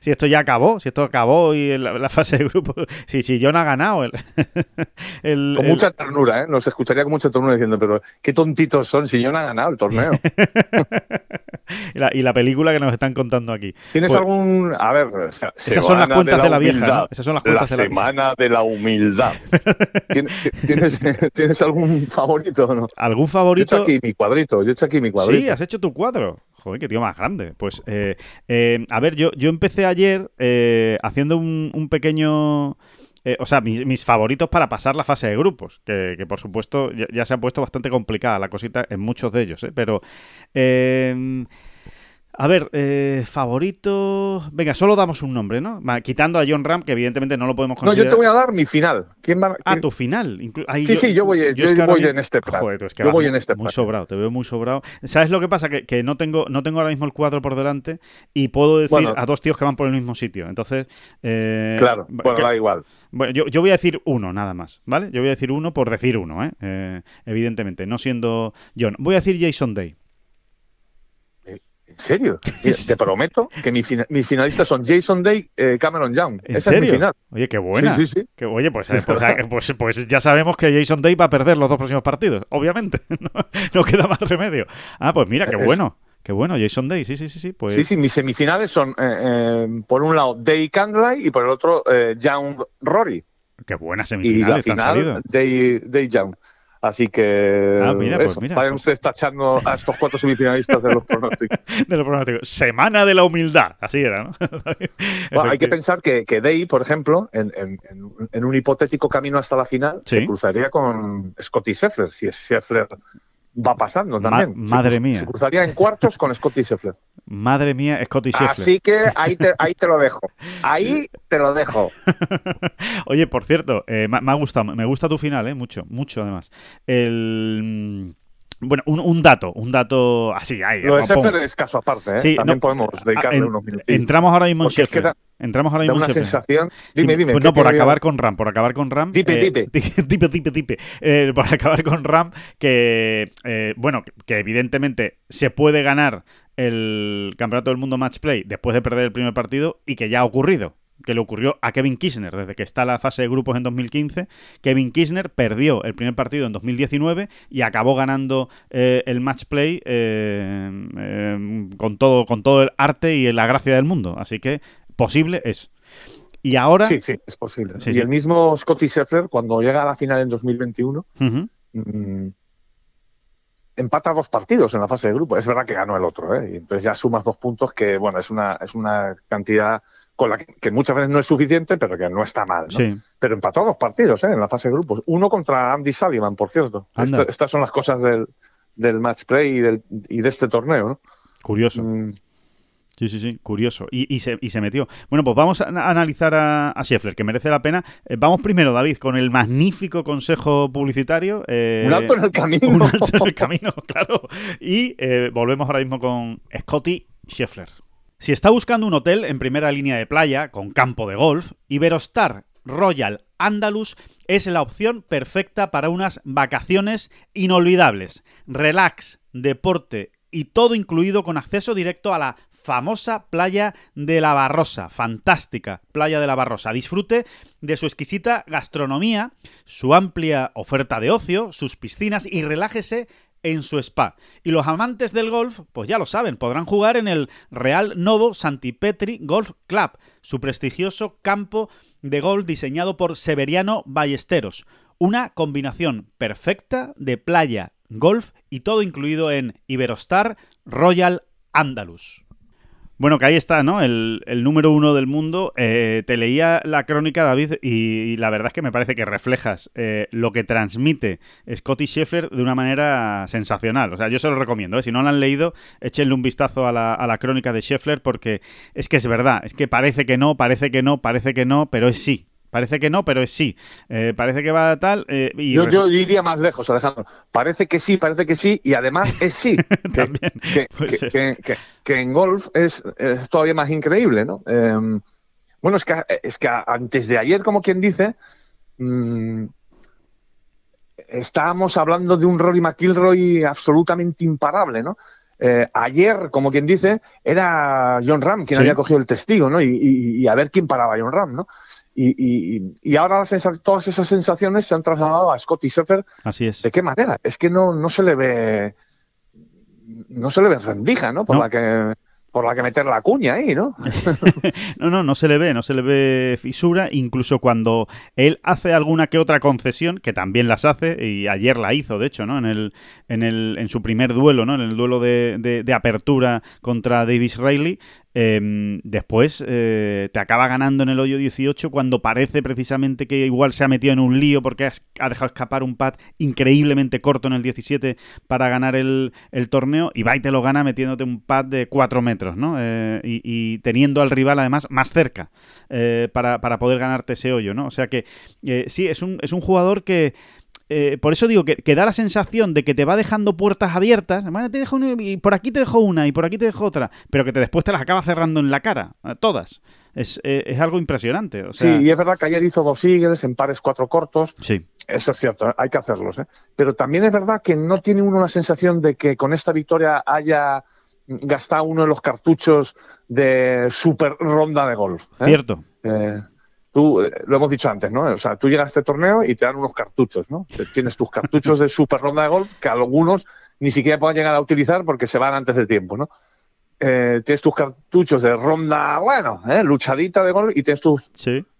S2: si esto ya acabó, si esto acabó y la, la fase de grupos. Si, si John ha ganado. El, el-
S3: con
S2: el-
S3: mucha ternura, ¿eh? nos escucharía con mucha ternura diciendo, pero qué tontitos son si yo no ha ganado el torneo.
S2: y, la, y la película que nos están contando aquí.
S3: ¿Tienes
S2: Pues-
S3: algún. A ver, o sea,
S2: Esas son las cuentas de la, vieja,
S3: humildad.
S2: ¿no? Esas son las
S3: La
S2: cuentas de la
S3: semana de la humildad. ¿Tienes, algún favorito o no?
S2: ¿Algún
S3: Yo he hecho
S2: favorito?
S3: aquí mi cuadrito, yo he hecho aquí mi cuadrito.
S2: Sí, has hecho tu cuadro. Joder, qué tío más grande. Pues, eh, eh, a ver, yo, yo empecé ayer eh, haciendo un, un pequeño... eh, o sea, mis, favoritos para pasar la fase de grupos, que, que por supuesto ya, ya se ha puesto bastante complicada la cosita en muchos de ellos, ¿eh? pero... eh, a ver, eh, favorito... Venga, solo damos un nombre, ¿no? Quitando a John Ram, que evidentemente no lo podemos
S3: No,
S2: considerar...
S3: yo te voy a dar mi final. ¿Quién va,
S2: Ah, tu final. Inclu-
S3: Sí, sí, yo voy- yo
S2: es que ahora
S3: voy
S2: mismo-
S3: en este plan.
S2: Joder, es que
S3: Yo voy en este
S2: Muy
S3: plan.
S2: sobrado, te veo muy sobrado. ¿Sabes lo que pasa? Que, que no, tengo, no tengo ahora mismo el cuadro por delante y puedo decir
S3: Bueno.
S2: a dos tíos que van por el mismo sitio. Entonces. eh,
S3: Claro, bueno,
S2: que-
S3: da igual.
S2: bueno, yo, yo voy a decir uno nada más, ¿vale? Yo voy a decir uno por decir uno, ¿eh? Eh, evidentemente, no siendo John. Voy a decir Jason Day.
S3: ¿En serio? Mira, Te prometo que mi fina- mis finalistas son Jason Day, eh, Cameron Young.
S2: ¿En
S3: Esa
S2: serio?
S3: es mi final.
S2: Oye, qué buena.
S3: Sí, sí, sí.
S2: Que, oye, pues, eh, pues, eh, pues, pues ya sabemos que Jason Day va a perder los dos próximos partidos, obviamente. no, no queda más remedio. Ah, pues mira, qué
S3: Es-
S2: bueno. Qué bueno, Jason Day, sí, sí, sí, sí. Pues,
S3: Sí, sí, mis semifinales son, eh, por un lado, Day Candlelight y por el otro, Young Rory.
S2: Qué buenas
S3: Y la
S2: semifinales te han salido.
S3: Day, Day Young. Así que.
S2: Ah, mira, pues mira,
S3: vayan
S2: pues-
S3: ustedes tachando a estos cuatro semifinalistas de los pronósticos.
S2: de los pronósticos. Semana de la humildad. Así era, ¿no?
S3: Bueno, hay que pensar que, que Day, por ejemplo, en, en- en- en un hipotético camino hasta la final,
S2: Sí.
S3: se cruzaría con Scotty Scheffler, si es Scheffler va pasando también.
S2: Madre mía.
S3: Se cruzaría en cuartos con Scotty Scheffler.
S2: Madre mía, Scotty Scheffler.
S3: Así que ahí te, ahí te lo dejo. Ahí te lo dejo.
S2: Oye, por cierto, eh, me, me ha gustado, me gusta tu final, ¿eh? Mucho, mucho además. El... Bueno, un, un dato, un dato así, ahí.
S3: Lo de. Scheffler es caso aparte, ¿eh?
S2: Sí,
S3: También
S2: no,
S3: podemos dedicarle
S2: en-
S3: unos minutos.
S2: Entramos ahora mismo en
S3: Porque es que
S2: Scheffler.
S3: da-
S2: Entramos ahora
S3: Da
S2: mismo en
S3: una sensación.
S2: Sí,
S3: Dime, dime.
S2: Pues
S3: ¿qué
S2: no, por acabar con Ram, por acabar con Ram.
S3: Dipe,
S2: eh,
S3: dipe.
S2: dipe, dipe, dipe. Eh, por acabar con Ram, que, eh, bueno, que evidentemente se puede ganar el Campeonato del Mundo Match Play después de perder el primer partido y que ya ha ocurrido. Que le ocurrió a Kevin Kirchner desde que está la fase de grupos en 2015. Kevin Kirchner perdió el primer partido en 2019 y acabó ganando eh, el match play eh, eh, con, todo, con todo el arte y la gracia del mundo. Así que posible es. Y ahora...
S3: Sí, sí, es posible. y el mismo Scotty Scheffler, cuando llega a la final en 2021, mm, empata dos partidos en la fase de grupo. Es verdad que ganó el otro, ¿eh? y entonces ya sumas dos puntos que, bueno, es una, es una cantidad con la que, muchas veces no es suficiente, pero que no está mal. Pero empató dos partidos ¿eh? en la fase de grupos. Uno contra Andy Sullivan, por cierto. estas son las cosas del, del match play y, del, y de este torneo. ¿no?
S2: Curioso. Mm. Sí, sí, sí, curioso. Y, y, se, y, se, metió. Bueno, pues vamos a, analizar a, a, Scheffler, que merece la pena. Eh, vamos primero, David, con el magnífico consejo publicitario.
S3: Eh, un alto en el camino.
S2: Un alto en el camino, claro. Y eh, volvemos ahora mismo con Scotty Scheffler. Si está buscando un hotel en primera línea de playa, con campo de golf, Iberostar Royal Andalus es la opción perfecta para unas vacaciones inolvidables. Relax, deporte y todo incluido con acceso directo a la famosa playa de la Barrosa, fantástica playa de la Barrosa. Disfrute de su exquisita gastronomía, su amplia oferta de ocio, sus piscinas y relájese en su spa. Y los amantes del golf, pues ya lo saben, podrán jugar en el Real Novo Santipetri Golf Club, su prestigioso campo de golf diseñado por Severiano Ballesteros. Una combinación perfecta de playa, golf y todo incluido en Iberostar Royal Andalus. Bueno, que ahí está, ¿no? El, número uno del mundo. Eh, te leía la crónica, David, y, la verdad es que me parece que reflejas eh, lo que transmite Scotty Scheffler de una manera sensacional. O sea, yo se lo recomiendo. ¿eh? Si no lo han leído, échenle un vistazo a la, a la crónica de Scheffler porque es que es verdad. Es que parece que no, parece que no, parece que no, pero es sí. Parece que no, pero es sí. Eh, parece que va tal. Eh, y
S3: yo, iría más lejos, Alejandro. Parece que sí, parece que sí, y además es sí. que, que, en golf es, todavía más increíble, ¿no? Em, bueno, es que, es que antes de ayer, como quien dice, mm, estábamos hablando de un Rory McIlroy absolutamente imparable, ¿no? Eh, ayer, como quien dice, era John Ram quien había cogido el testigo, ¿no? Y, y, a ver quién paraba a John Ram, ¿no? Y, ahora todas esas sensaciones se han trasladado a Scotty Scheffler.
S2: Así es.
S3: ¿De qué manera? Es que no, no se le ve no se le ve rendija, ¿no? Por la que por la que meter la cuña ahí, ¿no?
S2: no, no, no se le ve, no se le ve fisura, incluso cuando él hace alguna que otra concesión, que también las hace, y ayer la hizo, de hecho, ¿no? En el, en el, en su primer duelo, ¿no? En el duelo de, de apertura contra Davis Riley, Em, después eh, te acaba ganando en el hoyo 18 cuando parece precisamente que igual se ha metido en un lío porque ha dejado escapar un pad increíblemente corto en el 17 para ganar el, torneo y va y te lo gana metiéndote un pad de 4 metros, ¿no? Eh, y, teniendo al rival además más cerca eh, para, para, poder ganarte ese hoyo, ¿no? O sea que sí, es un, es un jugador que eh, por eso digo que, da la sensación de que te va dejando puertas abiertas. te dejo y por aquí te dejo una y por aquí te dejo otra, pero que te, después te las acaba cerrando en la cara, todas. Es, eh, es algo impresionante. O sea...
S3: Sí, y es verdad que ayer hizo dos eagles en pares cuatro cortos.
S2: Sí.
S3: Eso es cierto, hay que hacerlos. ¿eh? Pero también es verdad que no tiene uno la sensación de que con esta victoria haya gastado uno de los cartuchos de super ronda de golf.
S2: Cierto.
S3: Tú, eh, lo hemos dicho antes, ¿no? O sea, tú llegas a este torneo y te dan unos cartuchos, ¿no? Tienes tus cartuchos de super ronda de golf que algunos ni siquiera pueden llegar a utilizar porque se van antes de tiempo, ¿no? Eh, tienes tus cartuchos de ronda, bueno, ¿eh? luchadita de golf y tienes tu,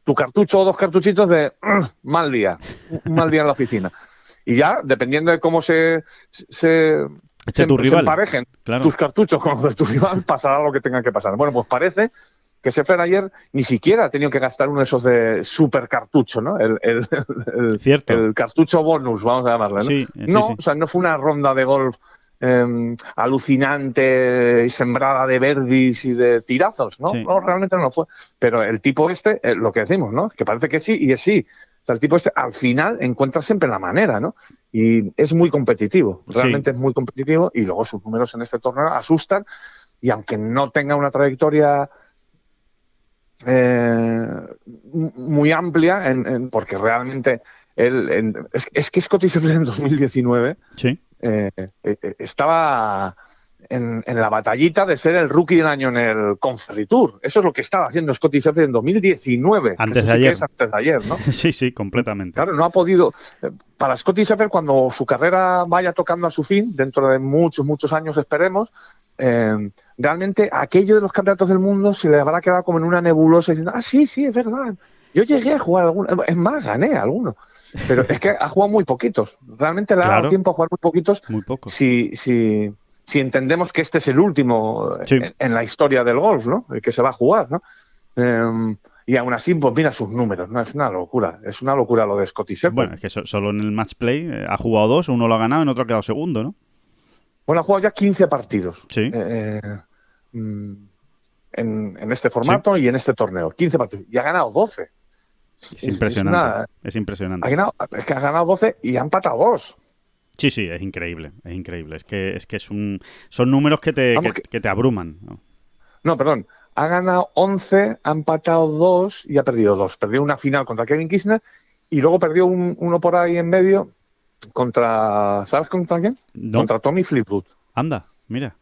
S3: tu cartucho o dos cartuchitos de mal día, un mal día en la oficina. Y ya, dependiendo de cómo se, se,
S2: se,
S3: emparejen tus cartuchos con los de tu rival, pasará lo que tenga que pasar. Bueno, pues parece que Sefer ayer ni siquiera ha tenido que gastar uno de esos de super cartucho, ¿no? El, el, cartucho bonus, vamos a llamarle, ¿no? no, o sea, no fue una ronda de golf em, alucinante y sembrada de verdis y de tirazos, ¿no? No, realmente no fue. Pero el tipo este, eh, lo que decimos, ¿no? Que parece que sí y es sí. O sea, el tipo este al final encuentra siempre la manera, ¿no? Y es muy competitivo, realmente es muy competitivo y luego sus números en este torneo asustan y aunque no tenga una trayectoria eh, muy amplia, en, porque realmente él, es, que Scotty Scheffler en 2019
S2: sí.
S3: Eh, eh, estaba en, la batallita de ser el rookie del año en el Conferritour. Eso es lo que estaba haciendo Scotty Scheffler en 2019.
S2: Antes de ayer.
S3: antes de ayer, ¿no?
S2: sí, sí, completamente.
S3: Claro, no ha podido. Para Scotty Scheffler, cuando su carrera vaya tocando a su fin, dentro de muchos, muchos años esperemos, eh, realmente aquello de los campeonatos del mundo se le habrá quedado como en una nebulosa diciendo, ah, sí, sí, es verdad. Yo llegué a jugar algunos, es más, gané algunos. Pero es que ha jugado muy poquitos. Realmente le ha
S2: Claro.
S3: dado tiempo a jugar muy poquitos
S2: Muy poco.
S3: si, si, si entendemos que este es el último
S2: Sí.
S3: en, en la historia del golf, ¿no? El que se va a jugar, ¿no? Eh, y aún así, pues mira sus números, ¿no? Es una locura. Es una locura lo de Scotty.
S2: Bueno, es que so- solo en el match play eh, ha jugado dos, uno lo ha ganado y en otro ha quedado segundo, ¿no?
S3: Bueno, ha jugado ya 15 partidos.
S2: Sí.
S3: eh, mm, en, en este formato y en este torneo. 15 partidos. Y ha ganado 12.
S2: Es, impresionante.
S3: una-
S2: es
S3: ha
S2: impresionante.
S3: ganado, es que ha ganado 12 y ha empatado 2.
S2: Sí, sí, es increíble, es increíble. Es que es que es un, son números que te,
S3: Vamos,
S2: que,
S3: que-
S2: que te abruman. ¿no?
S3: No, perdón. Ha ganado 11, ha empatado 2 y ha perdido 2. Perdió una final contra Kevin Kirchner y luego perdió un- uno por ahí en medio contra. ¿Sabes contra quién?
S2: No,
S3: Contra Tommy Fleetwood.
S2: anda, mira,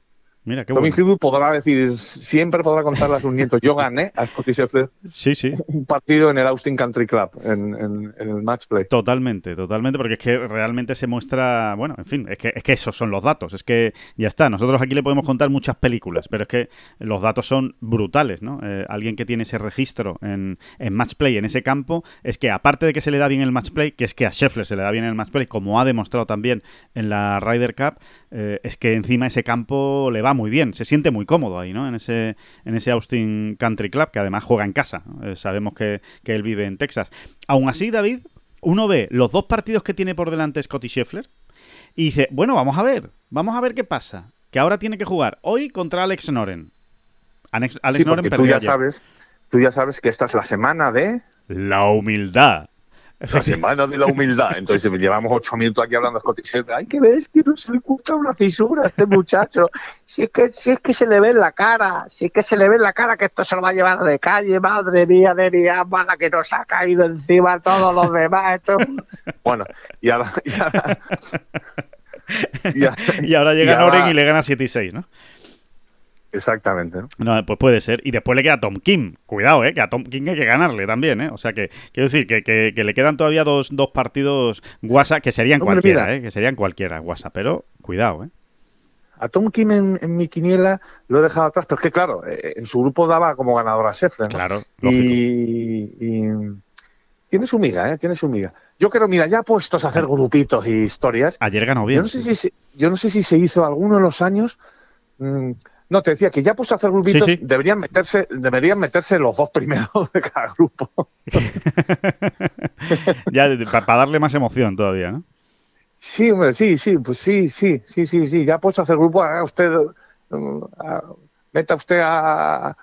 S2: mira, qué
S3: Tommy
S2: bueno.
S3: Podrá decir, siempre podrá contarle a sus nietos. Yo gané a Scotty Scheffler
S2: Sí, sí,
S3: un partido en el Austin Country Club, en, en- en el match play.
S2: totalmente, totalmente, porque es que realmente se muestra, bueno, en fin, es que, es que esos son los datos, es que ya está, nosotros aquí le podemos contar muchas películas, pero es que los datos son brutales, ¿no? Eh, alguien que tiene ese registro en, en match play en ese campo, es que aparte de que se le da bien el match play, que es que a Scheffler se le da bien el match play, como ha demostrado también en la Ryder Cup, eh, es que encima ese campo le va muy bien, se siente muy cómodo ahí, ¿no? En ese, en ese Austin Country Club, que además juega en casa. Eh, sabemos que, que él vive en Texas. Aún así, David, uno ve los dos partidos que tiene por delante Scotty Scheffler y dice, bueno, vamos a ver, vamos a ver qué pasa. Que ahora tiene que jugar hoy contra Alex Noren. Alex, Alex
S3: Sí,
S2: Noren
S3: tú ya
S2: ayer.
S3: sabes, tú ya sabes que esta es la semana de
S2: La humildad.
S3: La semana de la humildad. Entonces llevamos ocho minutos aquí hablando de. Hay que ver que no se le gusta una fisura a este muchacho. Si es que, si es que se le ve en la cara, si es que se le ve en la cara que esto se lo va a llevar de calle, madre mía de mi alma, la que nos ha caído encima a todos los demás. Esto... Bueno, y ahora, y ahora- y ahora-
S2: Y ahora llega Noren y le gana 7 y 6, ¿no?
S3: Exactamente. ¿no?
S2: No, pues puede ser. Y después le queda Tom Kim. Cuidado, ¿eh? Que a Tom Kim hay que ganarle también, ¿eh? O sea que, quiero decir, que, que- que le quedan todavía dos, dos partidos guasa, que serían
S3: Hombre,
S2: cualquiera,
S3: mira.
S2: ¿eh? Que serían cualquiera guasa. Pero cuidado, ¿eh?
S3: A Tom Kim en, en mi quiniela lo he dejado atrás, pero es que claro, eh, en su grupo daba como ganador a Scheffler. ¿no?
S2: Claro,
S3: y, y tiene su miga, ¿eh? Tiene su miga. Yo creo, mira, ya puestos a hacer grupitos y historias,
S2: Ayer ganó
S3: yo
S2: bien.
S3: no sé si yo no sé si se hizo alguno de los años. mm, no, te decía que ya puestos a hacer grupitos,
S2: Sí, sí.
S3: deberían meterse, deberían meterse los dos primeros de cada grupo.
S2: ya para darle más emoción todavía, ¿no?
S3: Sí, hombre, sí, sí, pues sí, sí, sí, sí, sí. Ya puesto a hacer grupo, haga usted, mm, meta usted a,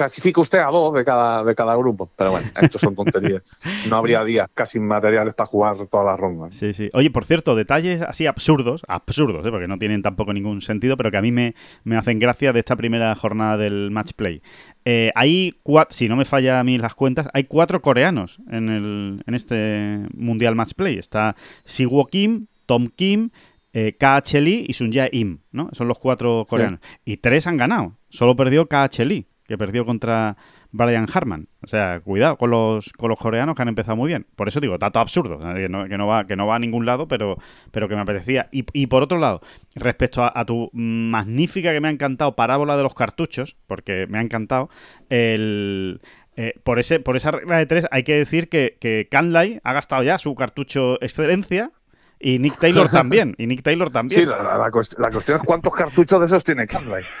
S3: clasifica usted a dos de cada, de cada grupo. Pero bueno, esto son tonterías. No habría días casi materiales para jugar todas las rondas.
S2: Sí, sí. Oye, por cierto, detalles así absurdos, absurdos, ¿eh? porque no tienen tampoco ningún sentido, pero que a mí me, me hacen gracia de esta primera jornada del match play. Eh, hay cuatro, si no me falla a mí las cuentas, hay cuatro coreanos en, el, en este Mundial Match Play. Está Siwo Kim, Tom Kim, eh, KH Lee y Sun Jae Im, ¿no? Son los cuatro coreanos. Y tres han ganado. Solo perdió KH Lee, que perdió contra Brian Harman. O sea, cuidado con los, con los coreanos que han empezado muy bien. Por eso digo, dato absurdo, ¿eh? que no, va, que no va a ningún lado, pero, pero que me apetecía. Y, y por otro lado, respecto a, a tu magnífica que me ha encantado parábola de los cartuchos, porque me ha encantado, el... eh, por, ese, por esa regla de tres hay que decir que, que Canlay ha gastado ya su cartucho excelencia y Nick Taylor también. Y Nick Taylor también.
S3: Sí, la, la- la cuest- la cuestión es cuántos cartuchos de esos tiene Canlay.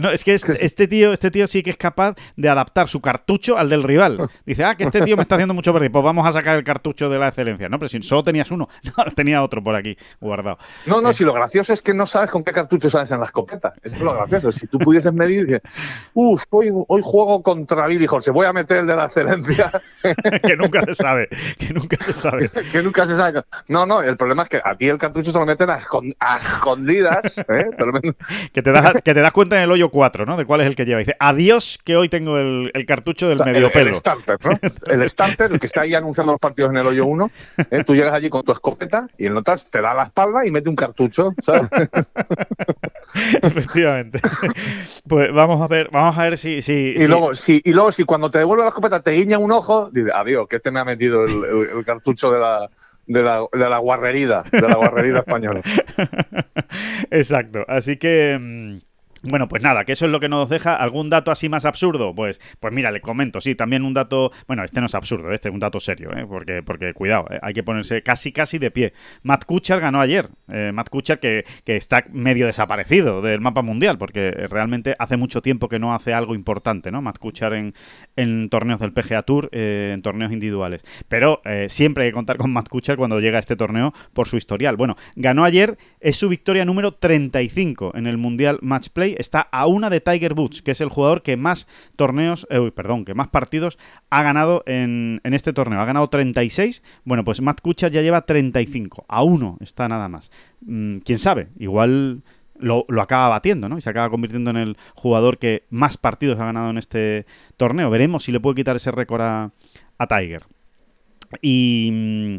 S2: No, es que este, este tío, este tío sí que es capaz de adaptar su cartucho al del rival. Dice, ah, que este tío me está haciendo mucho perder. Pues vamos a sacar el cartucho de la excelencia. No, pero si solo tenías uno, no, tenía otro por aquí guardado.
S3: No, no, si lo gracioso es que no sabes con qué cartucho sales en la escopeta. Eso es lo gracioso. Si tú pudieses medir, dices, uff, hoy, hoy juego contra Billy Jorge, voy a meter el de la excelencia,
S2: que nunca se sabe, que nunca se sabe.
S3: que nunca se sabe. No, no, el problema es que a ti el cartucho te lo meten a, escon- a escondidas. ¿eh? Te lo meten-
S2: Que te, das, que te das cuenta en el hoyo 4, ¿no? De cuál es el que lleva. Dice, adiós, que hoy tengo el, el cartucho del medio
S3: el,
S2: pelo.
S3: el starter, ¿no? El starter, el que está ahí anunciando los partidos en el hoyo 1. Tú llegas allí con tu escopeta y el notas te da la espalda y mete un cartucho, ¿sabes?
S2: Efectivamente. Pues vamos a ver, vamos a ver si. si
S3: Y
S2: si-
S3: luego, si, y luego, si cuando te devuelve la escopeta te guiña un ojo, dices, adiós, que este me ha metido el, el- el cartucho de la, de la, de la guarrerida, de la guarrerida española.
S2: Exacto. Así que. Bueno, pues nada, que eso es lo que nos deja. ¿Algún dato así más absurdo? Pues, pues mira, le comento, sí, también un dato. Bueno, este no es absurdo, este es un dato serio, ¿eh? porque, porque cuidado, ¿eh? hay que ponerse casi, casi de pie. Matt Kuchar ganó ayer. Eh, Matt Kuchar que, que está medio desaparecido del mapa mundial, porque realmente hace mucho tiempo que no hace algo importante, ¿no? Matt Kuchar en, en torneos del PGA Tour, eh, en torneos individuales. Pero eh, siempre hay que contar con Matt Kuchar cuando llega a este torneo por su historial. Bueno, ganó ayer, es su victoria número 35 en el Mundial Match Play. Está a una de Tiger Woods, que es el jugador que más torneos, eh, perdón, que más partidos ha ganado en, en este torneo. Ha ganado 36. Bueno, pues Matt Kuchar ya lleva 35. A uno está nada más. Mm, ¿Quién sabe? Igual lo, lo, acaba batiendo, ¿no? Y se acaba convirtiendo en el jugador que más partidos ha ganado en este torneo. Veremos si le puede quitar ese récord a, Tiger. Y,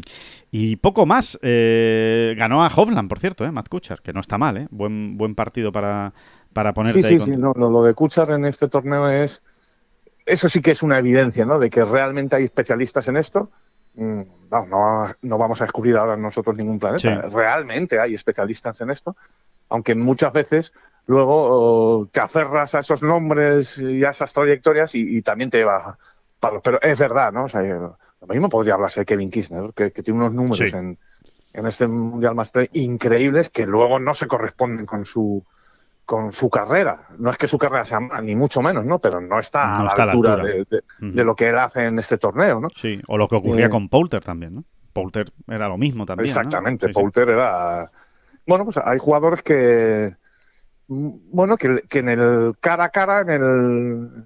S2: y, poco más. Eh, ganó a Hovland, por cierto, ¿eh? Matt Kuchar, que no está mal, ¿eh? Buen, buen partido para, para ponerte
S3: sí, sí,
S2: ahí.
S3: Sí, no, no, lo de Kuchar en este torneo es. Eso sí que es una evidencia, ¿no? De que realmente hay especialistas en esto. No, no, no vamos a descubrir ahora nosotros ningún planeta. Sí. Realmente hay especialistas en esto aunque muchas veces luego te aferras a esos nombres y a esas trayectorias y, y también te lleva palos. Pero es verdad, ¿no? O sea, lo mismo podría hablarse de Kevin Kirchner, que, que tiene unos números sí. en, en, este Mundial más play increíbles que luego no se corresponden con su con su carrera. No es que su carrera sea mal, ni mucho menos, ¿no? Pero no está, no a, la está altura, a la altura, de, de, uh -huh. de, lo que él hace en este torneo, ¿no?
S2: Sí, o lo que ocurría eh, con Poulter también, ¿no? Poulter era lo mismo también.
S3: Exactamente,
S2: ¿no?
S3: sí, Poulter sí. era bueno, pues hay jugadores que, bueno, que, que en el cara a cara, en el,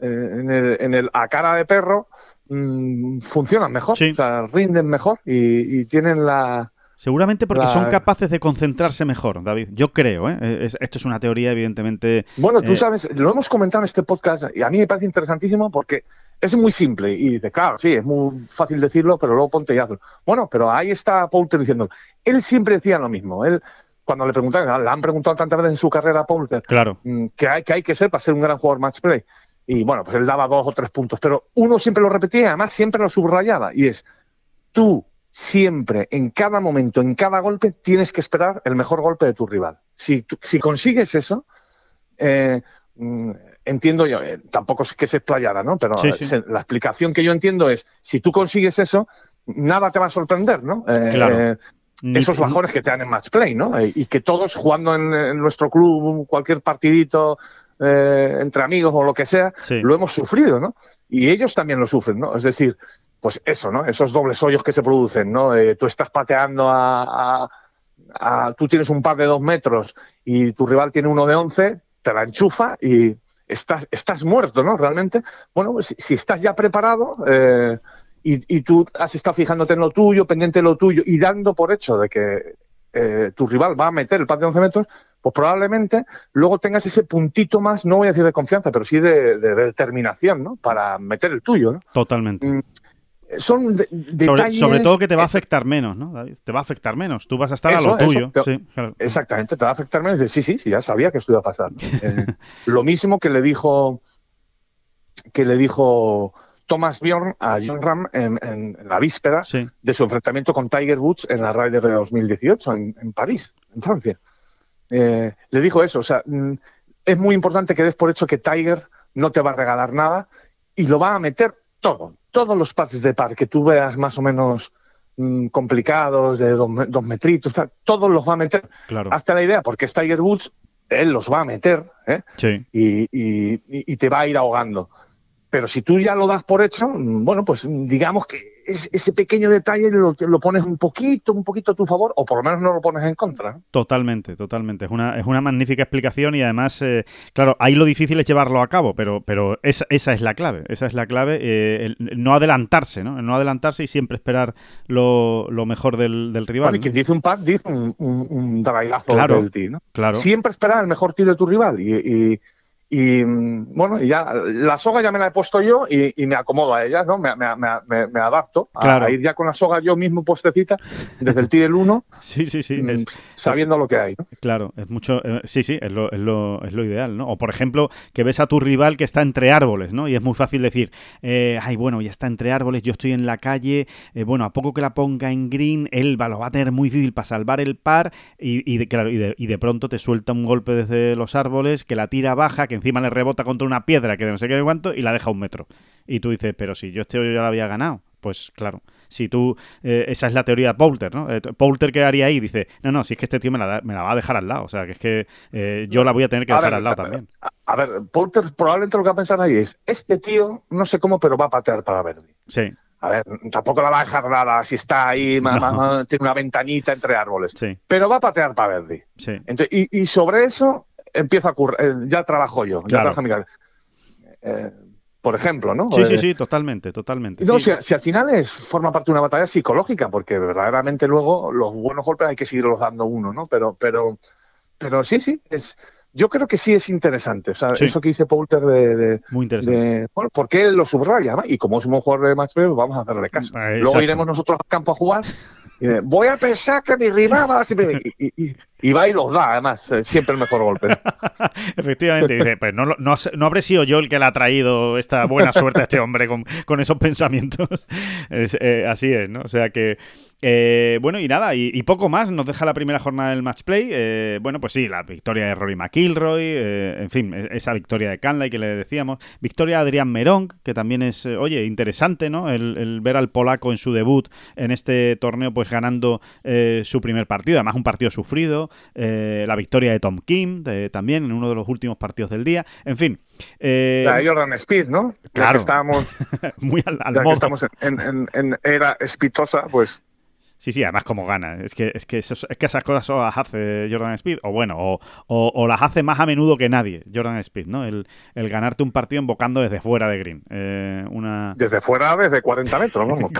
S3: en el, en el a cara de perro, mmm, funcionan mejor, sí. o sea, rinden mejor y, y tienen la,
S2: Seguramente porque la... son capaces de concentrarse mejor, David. Yo creo, ¿eh? Es, esto es una teoría, evidentemente.
S3: Bueno, tú eh... sabes, lo hemos comentado en este podcast y a mí me parece interesantísimo porque es muy simple. Y dice, claro, sí, es muy fácil decirlo, pero luego ponte y hazlo. Bueno, pero ahí está Poulter diciendo, él siempre decía lo mismo. Él, cuando le preguntan, le han preguntado tantas veces en su carrera a Poulter,
S2: claro.
S3: Mm, que hay, que hay que ser para ser un gran jugador match play. Y bueno, pues él daba dos o tres puntos, pero uno siempre lo repetía y además siempre lo subrayaba. Y es, tú siempre, en cada momento, en cada golpe, tienes que esperar el mejor golpe de tu rival. Si, si consigues eso, eh, entiendo yo, eh, tampoco es que se explayara, ¿no? Pero
S2: sí, sí.
S3: Se, la explicación que yo entiendo es, si tú consigues eso, nada te va a sorprender, ¿no?
S2: Eh, claro.
S3: esos bajones que te dan en match play, ¿no? Eh, y que todos jugando en, en nuestro club, cualquier partidito eh, entre amigos o lo que sea,
S2: sí.
S3: lo hemos sufrido, ¿no? Y ellos también lo sufren, ¿no? Es decir, pues eso, ¿no? Esos dobles hoyos que se producen, ¿no? Eh, tú estás pateando a, a, a, Tú tienes un par de dos metros y tu rival tiene uno de once, te la enchufa y estás, estás muerto, ¿no? Realmente, bueno, pues, si, estás ya preparado eh, y, y, tú has estado fijándote en lo tuyo, pendiente de lo tuyo y dando por hecho de que eh, tu rival va a meter el par de 11 metros, pues probablemente luego tengas ese puntito más, no voy a decir de confianza, pero sí de, de, de determinación, ¿no? Para meter el tuyo, ¿no?
S2: Totalmente.
S3: Mm, son de,
S2: sobre, sobre, todo que te va a afectar menos, ¿no, David? Te va a afectar menos. Tú vas a estar eso, a lo tuyo. Sí,
S3: claro. Exactamente, te va a afectar menos. Sí, sí, sí, ya sabía que esto iba a pasar. eh, lo mismo que le dijo que le dijo Thomas Bjorn a John Ram en, en, en la víspera
S2: sí.
S3: de su enfrentamiento con Tiger Woods en la Ryder de 2018 en, en París, en Francia. Eh, le dijo eso, o sea, mm, es muy importante que des por hecho que Tiger no te va a regalar nada y lo va a meter todo, todos los pases de par que tú veas más o menos mmm, complicados, de dos, dos metritos, tal, todos los va a meter.
S2: Claro.
S3: Hasta la idea, porque es Tiger Woods, él los va a meter ¿eh?
S2: sí.
S3: y, y, y, te va a ir ahogando. Pero si tú ya lo das por hecho, bueno, pues digamos que ese pequeño detalle lo, lo, pones un poquito, un poquito a tu favor, o por lo menos no lo pones en contra.
S2: Totalmente, totalmente. Es una, es una magnífica explicación y además, eh, claro, ahí lo difícil es llevarlo a cabo, pero, pero esa, esa es la clave. Esa es la clave. Eh, el, no adelantarse, ¿no? El no adelantarse y siempre esperar lo, lo mejor del, del rival.
S3: Bueno, y quien dice un par, dice un, un, un
S2: claro,
S3: del tee, ¿no?
S2: Claro.
S3: Siempre esperar el mejor tiro de tu rival y, y y bueno, y ya la soga ya me la he puesto yo y, me acomodo a ella, ¿no? Me, me, me, me adapto a, ir ya con la soga yo mismo puestecita desde el TIL 1.
S2: sí, sí, sí. Mm,
S3: sabiendo lo que hay, ¿no?
S2: Claro, es mucho. Eh, sí, sí, es lo, es, lo, es lo ideal, ¿no? O por ejemplo, que ves a tu rival que está entre árboles, ¿no? Y es muy fácil decir, eh, ay, bueno, ya está entre árboles, yo estoy en la calle, eh, bueno, a poco que la ponga en green, él va, lo va a tener muy difícil para salvar el par y, y, de, claro, y, de, y de pronto te suelta un golpe desde los árboles que la tira baja, que encima le rebota contra una piedra que de no sé qué cuánto y la deja un metro. Y tú dices, pero si yo este hoyo ya la había ganado. Pues claro, si tú, eh, esa es la teoría de Poulter, ¿no? Eh, Poulter que haría ahí dice, no, no, si es que este tío me la, me la va a dejar al lado, o sea, que es que eh, yo la voy a tener que dejar al lado también.
S3: A, ver, Poulter probablemente lo que va a pensar ahí es, este tío, no sé cómo, pero va a patear para Verdi.
S2: Sí.
S3: A ver, tampoco la va a dejar nada si está ahí, tiene una ventanita entre árboles.
S2: Sí.
S3: Pero va a patear para Verdi.
S2: Sí.
S3: y, y sobre eso empiezo a ocurrir, eh, ya trabajo yo, ya trabajo mi eh, por ejemplo, ¿no?
S2: Sí, sí, eh, sí, totalmente, totalmente.
S3: No, si, al final es, forma parte de una batalla psicológica, porque verdaderamente luego los buenos golpes hay que seguirlos dando uno, ¿no? Pero, pero, pero sí, sí, es, yo creo que sí es interesante. O sea, eso que dice Poulter de,
S2: Muy interesante.
S3: bueno, porque él lo subraya, ¿no? Y como es un jugador de match pues vamos a hacerle caso. Luego iremos nosotros al campo a jugar voy a pensar que mi rival va a... Y, y, va y los da, además, eh, siempre el mejor golpe.
S2: Efectivamente, dice, pues no, no, no, habré sido yo el que le ha traído esta buena suerte a este hombre con, esos pensamientos. Eh, así es, ¿no? O sea que eh, bueno, y nada, y, poco más nos deja la primera jornada del match play. Bueno, pues sí, la victoria de Rory McIlroy, eh, en fin, e, esa victoria de Canlay que le decíamos. Victoria de Adrián Merong, que también es, oye, interesante, ¿no? El, ver al polaco en su debut en este torneo, pues ganando su primer partido, además un partido sufrido. La victoria de Tom Kim, también en uno de los últimos partidos del día. En fin.
S3: la de Jordan Speed, ¿no?
S2: Claro.
S3: estábamos,
S2: muy al, modo.
S3: estamos en, en, en era espitosa, pues
S2: Sí, sí, además como gana. Es que, es que, es que esas cosas solo las hace Jordan Speed, o bueno, o, o, las hace más a menudo que nadie, Jordan Speed, ¿no? El, el ganarte un partido invocando desde fuera de green. Eh, una...
S3: Desde fuera, desde 40 metros, ¿no?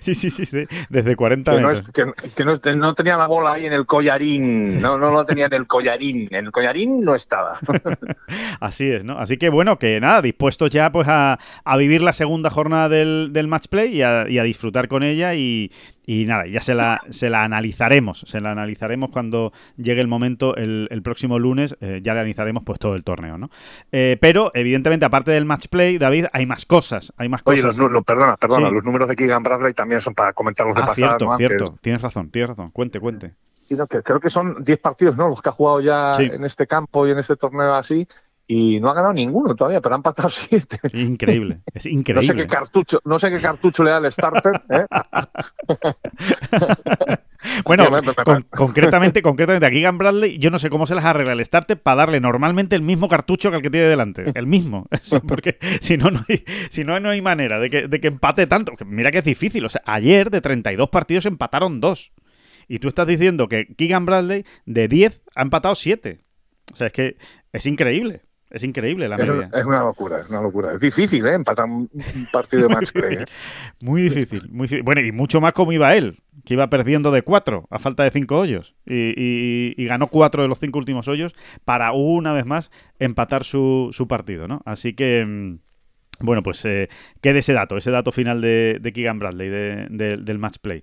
S2: sí, sí, sí, desde 40 metros.
S3: que, no, no, tenía la bola ahí en el collarín, no, no lo tenía en el collarín, en el collarín no estaba.
S2: Así es, ¿no? Así que bueno, que nada, dispuestos ya pues a, a vivir la segunda jornada del, del match play y a, y a disfrutar con ella y, y nada, ya se la, se la analizaremos, se la analizaremos cuando llegue el momento, el, próximo lunes, eh, ya le analizaremos pues todo el torneo, ¿no? Eh, pero, evidentemente, aparte del match play, David, hay más cosas, hay más
S3: Oye,
S2: cosas.
S3: Los, perdona, perdona, los números de Keegan Bradley también son para comentarlos de
S2: ah,
S3: pasada,
S2: cierto, cierto, tienes razón, tienes razón, cuente, cuente.
S3: creo que son 10 partidos, ¿no? Los que ha jugado ya en este campo y en este torneo así y no ha ganado ninguno todavía, pero han empatado siete.
S2: Increíble, es increíble.
S3: No sé qué cartucho, no sé qué cartucho le da el starter. ¿eh?
S2: bueno, concretamente, concretamente aquí Keegan Bradley, yo no sé cómo se las arregla el starter para darle normalmente el mismo cartucho que el que tiene delante. El mismo. porque si no, no hay, si no, no hay manera de que, de que empate tanto. Mira que es difícil. O sea, ayer de 32 partidos empataron dos. Y tú estás diciendo que Keegan Bradley de 10 ha empatado 7. O sea, es que es increíble. Es increíble la media.
S3: Es una locura, es una locura. Es difícil, ¿eh? Empatar un, partido de match play. ¿eh?
S2: muy difícil, muy Bueno, y mucho más como iba él, que iba perdiendo de cuatro a falta de cinco hoyos. Y, ganó cuatro de los cinco últimos hoyos para una vez más empatar su, su partido, ¿no? Así que. Mm, bueno, pues eh, quede ese dato, ese dato final de, de Keegan Bradley, del match play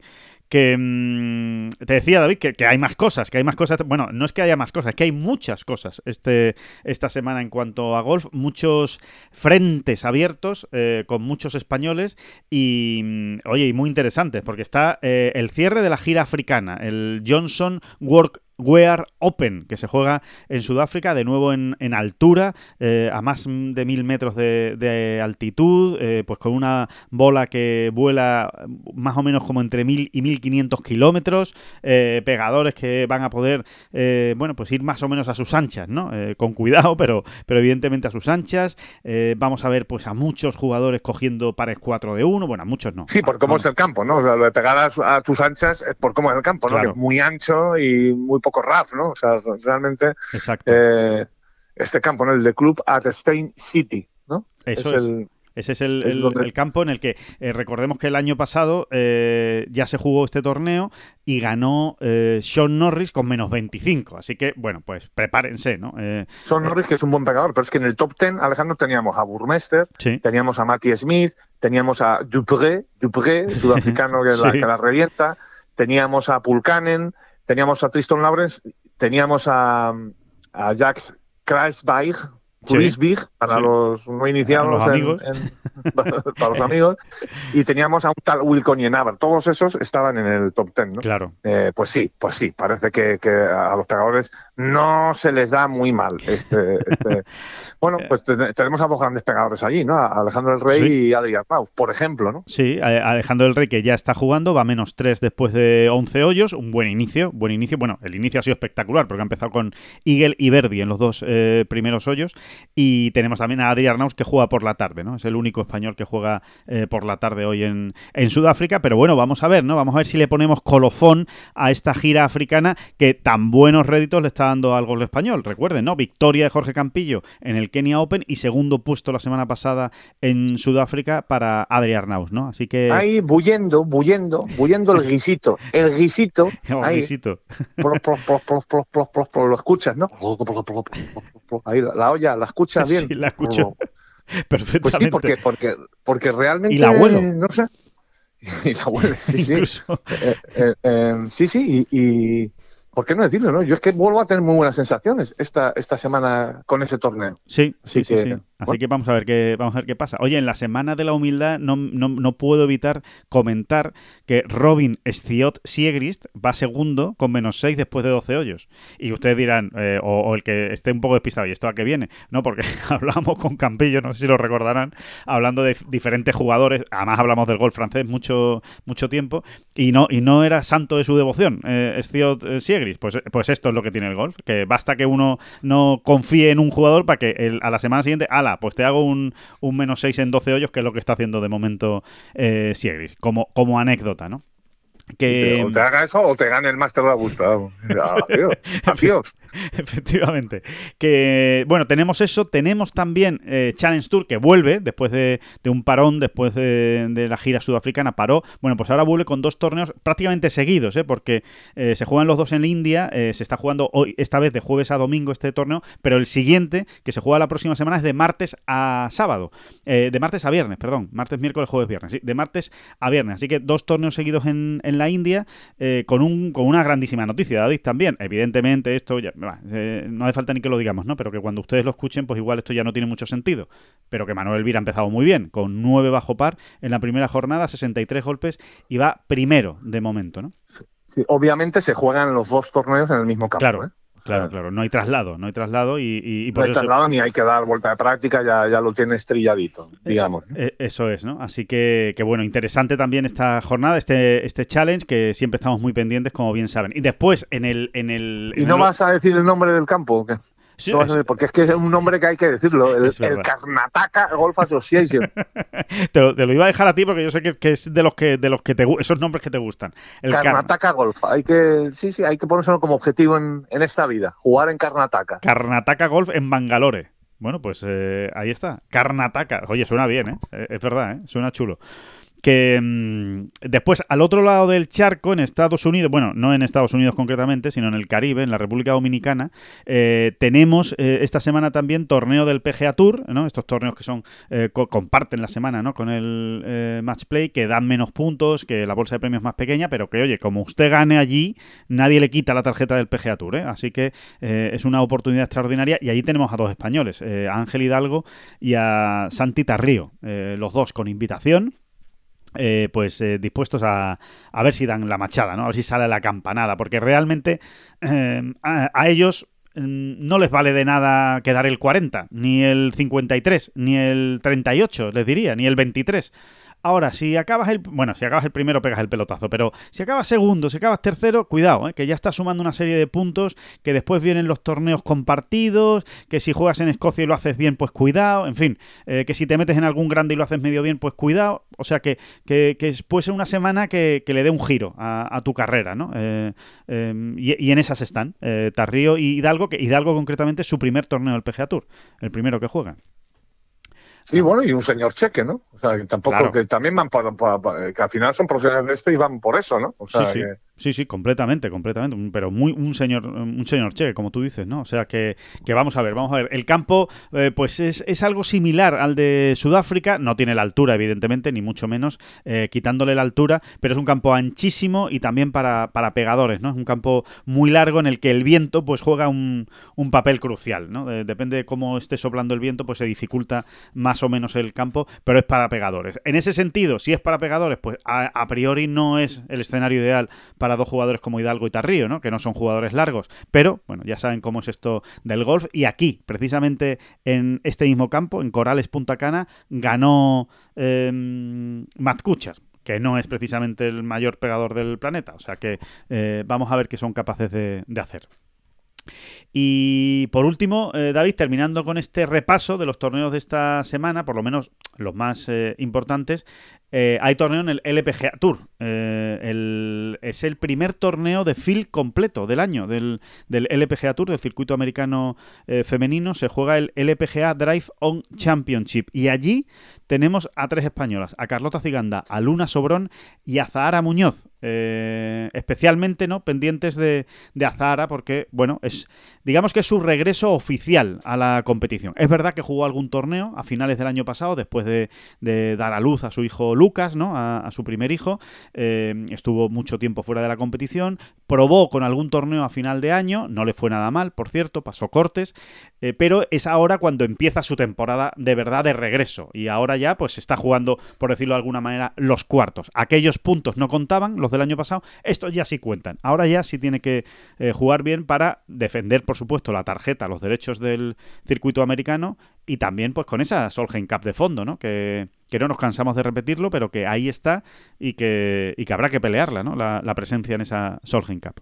S2: que mm, te decía David que, hay más cosas, que hay más cosas, bueno, no es que haya más cosas, es que hay muchas cosas este, esta semana en cuanto a golf, muchos frentes abiertos eh, con muchos españoles y, mm, oye, y muy interesantes, porque está eh, el cierre de la gira africana, el Johnson Work Wear Open, que se juega en Sudáfrica, de nuevo en, altura, eh, a más de mil metros de, altitud, eh, pues con una bola que vuela más o menos como entre mil y mil quinientos kilómetros, eh, pegadores que van a poder, bueno, pues ir más o menos a sus anchas, ¿no? con cuidado, pero, pero evidentemente a sus anchas. vamos a ver, pues a muchos jugadores cogiendo pares 4 de 1, bueno, a muchos no.
S3: Sí, por cómo es el campo, ¿no? lo de pegar a, tus anchas es por cómo es el campo, ¿no? Que es muy ancho y muy poco raf, ¿no? O sea, realmente. Eh, este campo, ¿no? El de Club at Stein City, ¿no?
S2: Eso es. El, Ese es el, campo en el que eh, recordemos que el año pasado eh, ya se jugó este torneo y ganó eh, Sean Norris con menos 25. Así que, bueno, pues prepárense, ¿no?
S3: Sean Norris, que es un buen pegador, pero es que en el top 10, Alejandro, teníamos a Burmester, teníamos a Matty Smith, teníamos a Dupré, Dupré, sudafricano que, la, que la revienta, teníamos a Pulkanen, teníamos a Tristan Lawrence, teníamos a, a Jax Kreisbeig, Chris Para los no iniciados
S2: amigos.
S3: para los amigos. Y teníamos a un tal Wilcon y todos esos estaban en el top ten ¿no?
S2: claro.
S3: Eh, pues sí pues sí. Parece que, que, a los pegadores no se les da muy mal este, este. bueno pues tenemos a dos grandes pegadores allí no Alejandro el Rey y Adrián Pau por ejemplo no
S2: sí Alejandro el Rey que ya está jugando va menos tres después de 11 hoyos. Un buen inicio buen inicio. Bueno el inicio ha sido espectacular porque ha empezado con Eagle y Verdi en los dos eh, primeros hoyos. Y tenemos también a Adri Arnaus que juega por la tarde, ¿no? Es el único español que juega eh, por la tarde hoy en, en, Sudáfrica. Pero bueno, vamos a ver, ¿no? Vamos a ver si le ponemos colofón a esta gira africana que tan buenos réditos le está dando al gol español. Recuerden, ¿no? Victoria de Jorge Campillo en el Kenya Open y segundo puesto la semana pasada en Sudáfrica para Adri Arnaus, ¿no? Así que.
S3: Ahí, bullendo, bullendo, bullendo el guisito. El guisito.
S2: el guisito.
S3: Lo escuchas, ¿no? Ahí la olla, la escuchas bien.
S2: Sí, la escucho perfectamente. Pues sí,
S3: porque, porque, porque realmente.
S2: Y la abuelo.
S3: No sé. Y la abuelo, sí, sí. Eh, eh, eh, sí, sí, y, ¿por qué no decirlo? No? Yo es que vuelvo a tener muy buenas sensaciones esta, esta semana con ese torneo.
S2: Sí, sí, sí, sí. Así que vamos a ver qué vamos a ver qué pasa. Oye, en la semana de la humildad no, no, no puedo evitar comentar que Robin Stiot Siegrist va segundo con menos 6 después de 12 hoyos. Y ustedes dirán, eh, o, el que esté un poco despistado, ¿y esto a qué viene? No, porque hablamos con Campillo, no sé si lo recordarán, hablando de diferentes jugadores, además hablamos del golf francés mucho, mucho tiempo, y no, y no era santo de su devoción, eh, Stiot eh, Siegrist. Pues, pues esto es lo que tiene el golf, que basta que uno no confíe en un jugador para que a la semana siguiente, pues te hago un, un menos 6 en 12 hoyos, que es lo que está haciendo de momento eh, Siegris, como, como anécdota, ¿no?
S3: Que... O te haga eso o te gane el máster de Augusta. Adiós. Adiós.
S2: Efectivamente. Que bueno, tenemos eso. Tenemos también eh, Challenge Tour que vuelve después de, un parón, después de, la gira sudafricana. Paró. Bueno, pues ahora vuelve con dos torneos prácticamente seguidos, ¿eh? porque eh, se juegan los dos en India. Eh, se está jugando hoy, esta vez de jueves a domingo este torneo. Pero el siguiente, que se juega la próxima semana, es de martes a sábado. de martes a viernes, perdón. Martes, miércoles, jueves, viernes. Sí, de martes a viernes. Así que dos torneos seguidos en, en la India con, un, con una grandísima noticia, David, también. Evidentemente, esto ya eh, no hace falta ni que lo digamos, ¿no? Pero que cuando ustedes lo escuchen, pues igual esto ya no tiene mucho sentido. Pero que Manuel Elvira ha empezado muy bien, con 9 bajo par en la primera jornada, 63 golpes y va primero de momento, ¿no?
S3: Sí, obviamente se juegan los dos torneos en el mismo campo.
S2: Claro.
S3: ¿eh?
S2: Claro, claro, no hay traslado, no hay traslado y,
S3: por no hay traslado ni hay que dar vuelta de práctica, ya, ya lo tiene estrelladito, eh, digamos.
S2: Eh, eso es, ¿no? Así que, que, bueno, interesante también esta jornada, este, este challenge que siempre estamos muy pendientes, como bien saben. Y después, en el... En el
S3: ¿Y no vas a decir el nombre del campo o qué? Porque es que es un nombre que hay que decirlo, el, Karnataka Golf Association.
S2: te, lo, iba a dejar a ti porque yo sé que, es de los que de los que te esos nombres que te gustan.
S3: El Karnataka Golf, hay que sí, sí, hay que ponérselo como objetivo en, esta vida, jugar en Karnataka.
S2: Karnataka Golf en Bangalore. Bueno, pues eh, ahí está. Karnataka. Oye, suena bien, ¿eh? eh es verdad, ¿eh? Suena chulo que mm, después al otro lado del charco, en Estados Unidos, bueno, no en Estados Unidos concretamente, sino en el Caribe, en la República Dominicana, eh, tenemos eh, esta semana también torneo del PGA Tour, ¿no? Estos torneos que son eh, comparten la semana, ¿no? Con el Match Play, que dan menos puntos, que la bolsa de premios es más pequeña, pero que, oye, como usted gane allí, nadie le quita la tarjeta del PGA Tour, Así que es una oportunidad extraordinaria y allí tenemos a dos españoles, a Ángel Hidalgo y a Santi Tarrío, los dos con invitación eh, pues eh, dispuestos a, a, ver si dan la machada, ¿no? A ver si sale la campanada, porque realmente eh, a, ellos mm, no les vale de nada quedar el 40, ni el 53, ni el 38, les diría, ni el 23. Ahora, si acabas el. Bueno, si acabas el primero, pegas el pelotazo. Pero si acabas segundo, si acabas tercero, cuidado, ¿eh? que ya estás sumando una serie de puntos. Que después vienen los torneos compartidos. Que si juegas en Escocia y lo haces bien, pues cuidado. En fin, eh, que si te metes en algún grande y lo haces medio bien, pues cuidado. O sea que, que, que puede ser una semana que, le dé un giro a, tu carrera, ¿no? Eh, em, y, en esas están. Tarrío y Hidalgo, que Hidalgo concretamente su primer torneo del PGA Tour. El primero que juega.
S3: Sí, bueno, y un señor cheque, ¿no? O sea, que tampoco, que también van por, que al final son profesionales de esto y van por eso, ¿no? O sea,
S2: sí, sí. Sí, sí, completamente, completamente. Pero muy un señor, un señor cheque, como tú dices, ¿no? O sea que, que vamos a ver, vamos a ver. El campo, eh, pues es, es, algo similar al de Sudáfrica. No tiene la altura, evidentemente, ni mucho menos, eh, quitándole la altura, pero es un campo anchísimo y también para, para, pegadores, ¿no? Es un campo muy largo en el que el viento, pues juega un, un papel crucial, ¿no? depende de cómo esté soplando el viento, pues se dificulta más o menos el campo, pero es para pegadores. En ese sentido, si es para pegadores, pues a, a priori no es el escenario ideal para para dos jugadores como Hidalgo y Tarrío, ¿no? que no son jugadores largos. Pero, bueno, ya saben cómo es esto del golf. Y aquí, precisamente en este mismo campo, en Corales Punta Cana, ganó eh, Matt Kuchar que no es precisamente el mayor pegador del planeta. O sea que eh, vamos a ver qué son capaces de, de hacer. Y por último, eh, David, terminando con este repaso de los torneos de esta semana, por lo menos los más eh, importantes, eh, hay torneo en el LPGA Tour. El, es el primer torneo de field completo del año del, LPGA Tour, del circuito americano femenino. Se juega el LPGA Drive On Championship. Y allí tenemos a tres españolas, a Carlota Ciganda, a Luna Sobrón y a Zahara Muñoz. Eh, especialmente no pendientes de, de porque, bueno, es digamos que es su regreso oficial a la competición. Es verdad que jugó algún torneo a finales del año pasado, después de, dar a luz a su hijo Lucas, ¿no? A, su primer hijo. Eh, estuvo mucho tiempo fuera de la competición. Probó con algún torneo a final de año, no le fue nada mal, por cierto, pasó cortes. Eh, pero es ahora cuando empieza su temporada de verdad de regreso. Y ahora ya, pues está jugando, por decirlo de alguna manera, los cuartos. Aquellos puntos no contaban, los del año pasado, estos ya sí cuentan. Ahora ya sí tiene que eh, jugar bien para defender, por supuesto, la tarjeta, los derechos del circuito americano y también pues con esa Solheim Cup de fondo, ¿no? Que, que no nos cansamos de repetirlo, pero que ahí está y que, y que habrá que pelearla, ¿no? La, presencia en esa Solheim Cup.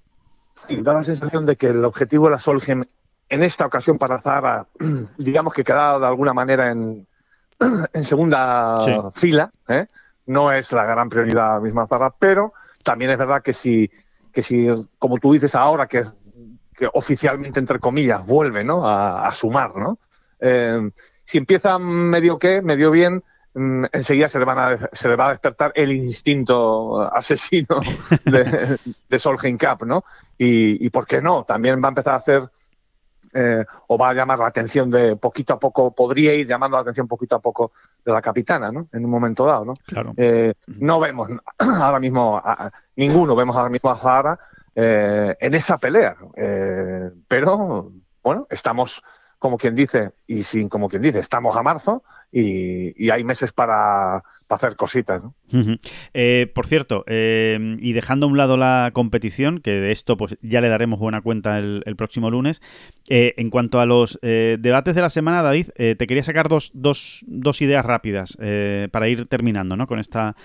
S3: Sí, da la sensación de que el objetivo de la Solheim en esta ocasión para Zara, digamos que queda de alguna manera en, en segunda fila, ¿eh? no es la gran prioridad misma Zara, pero también es verdad que si, que si como tú dices ahora, que, que oficialmente, entre comillas, vuelve ¿no? a, sumar, ¿no? Eh, si empieza medio que, medio bien, mm, enseguida se le, van a, se le va a despertar el instinto asesino de, de Solheim Cup, ¿no? Y, y, ¿por qué no? También va a empezar a hacer eh, o va a llamar la atención de poquito a poco, podría ir llamando la atención poquito a poco de la capitana, ¿no? En un momento dado, ¿no?
S2: Claro.
S3: Eh, no vemos ahora mismo, a, ninguno vemos ahora mismo a Zahara eh, en esa pelea, pero bueno, estamos como quien dice, y sin como quien dice, estamos a marzo y, y hay meses para, hacer cositas.
S2: eh, por cierto, eh, y dejando a un lado la competición, que de esto pues ya le daremos buena cuenta el, próximo lunes, eh, en cuanto a los eh, debates de la semana, David, te quería sacar dos, ideas rápidas para ir terminando ¿no? con esta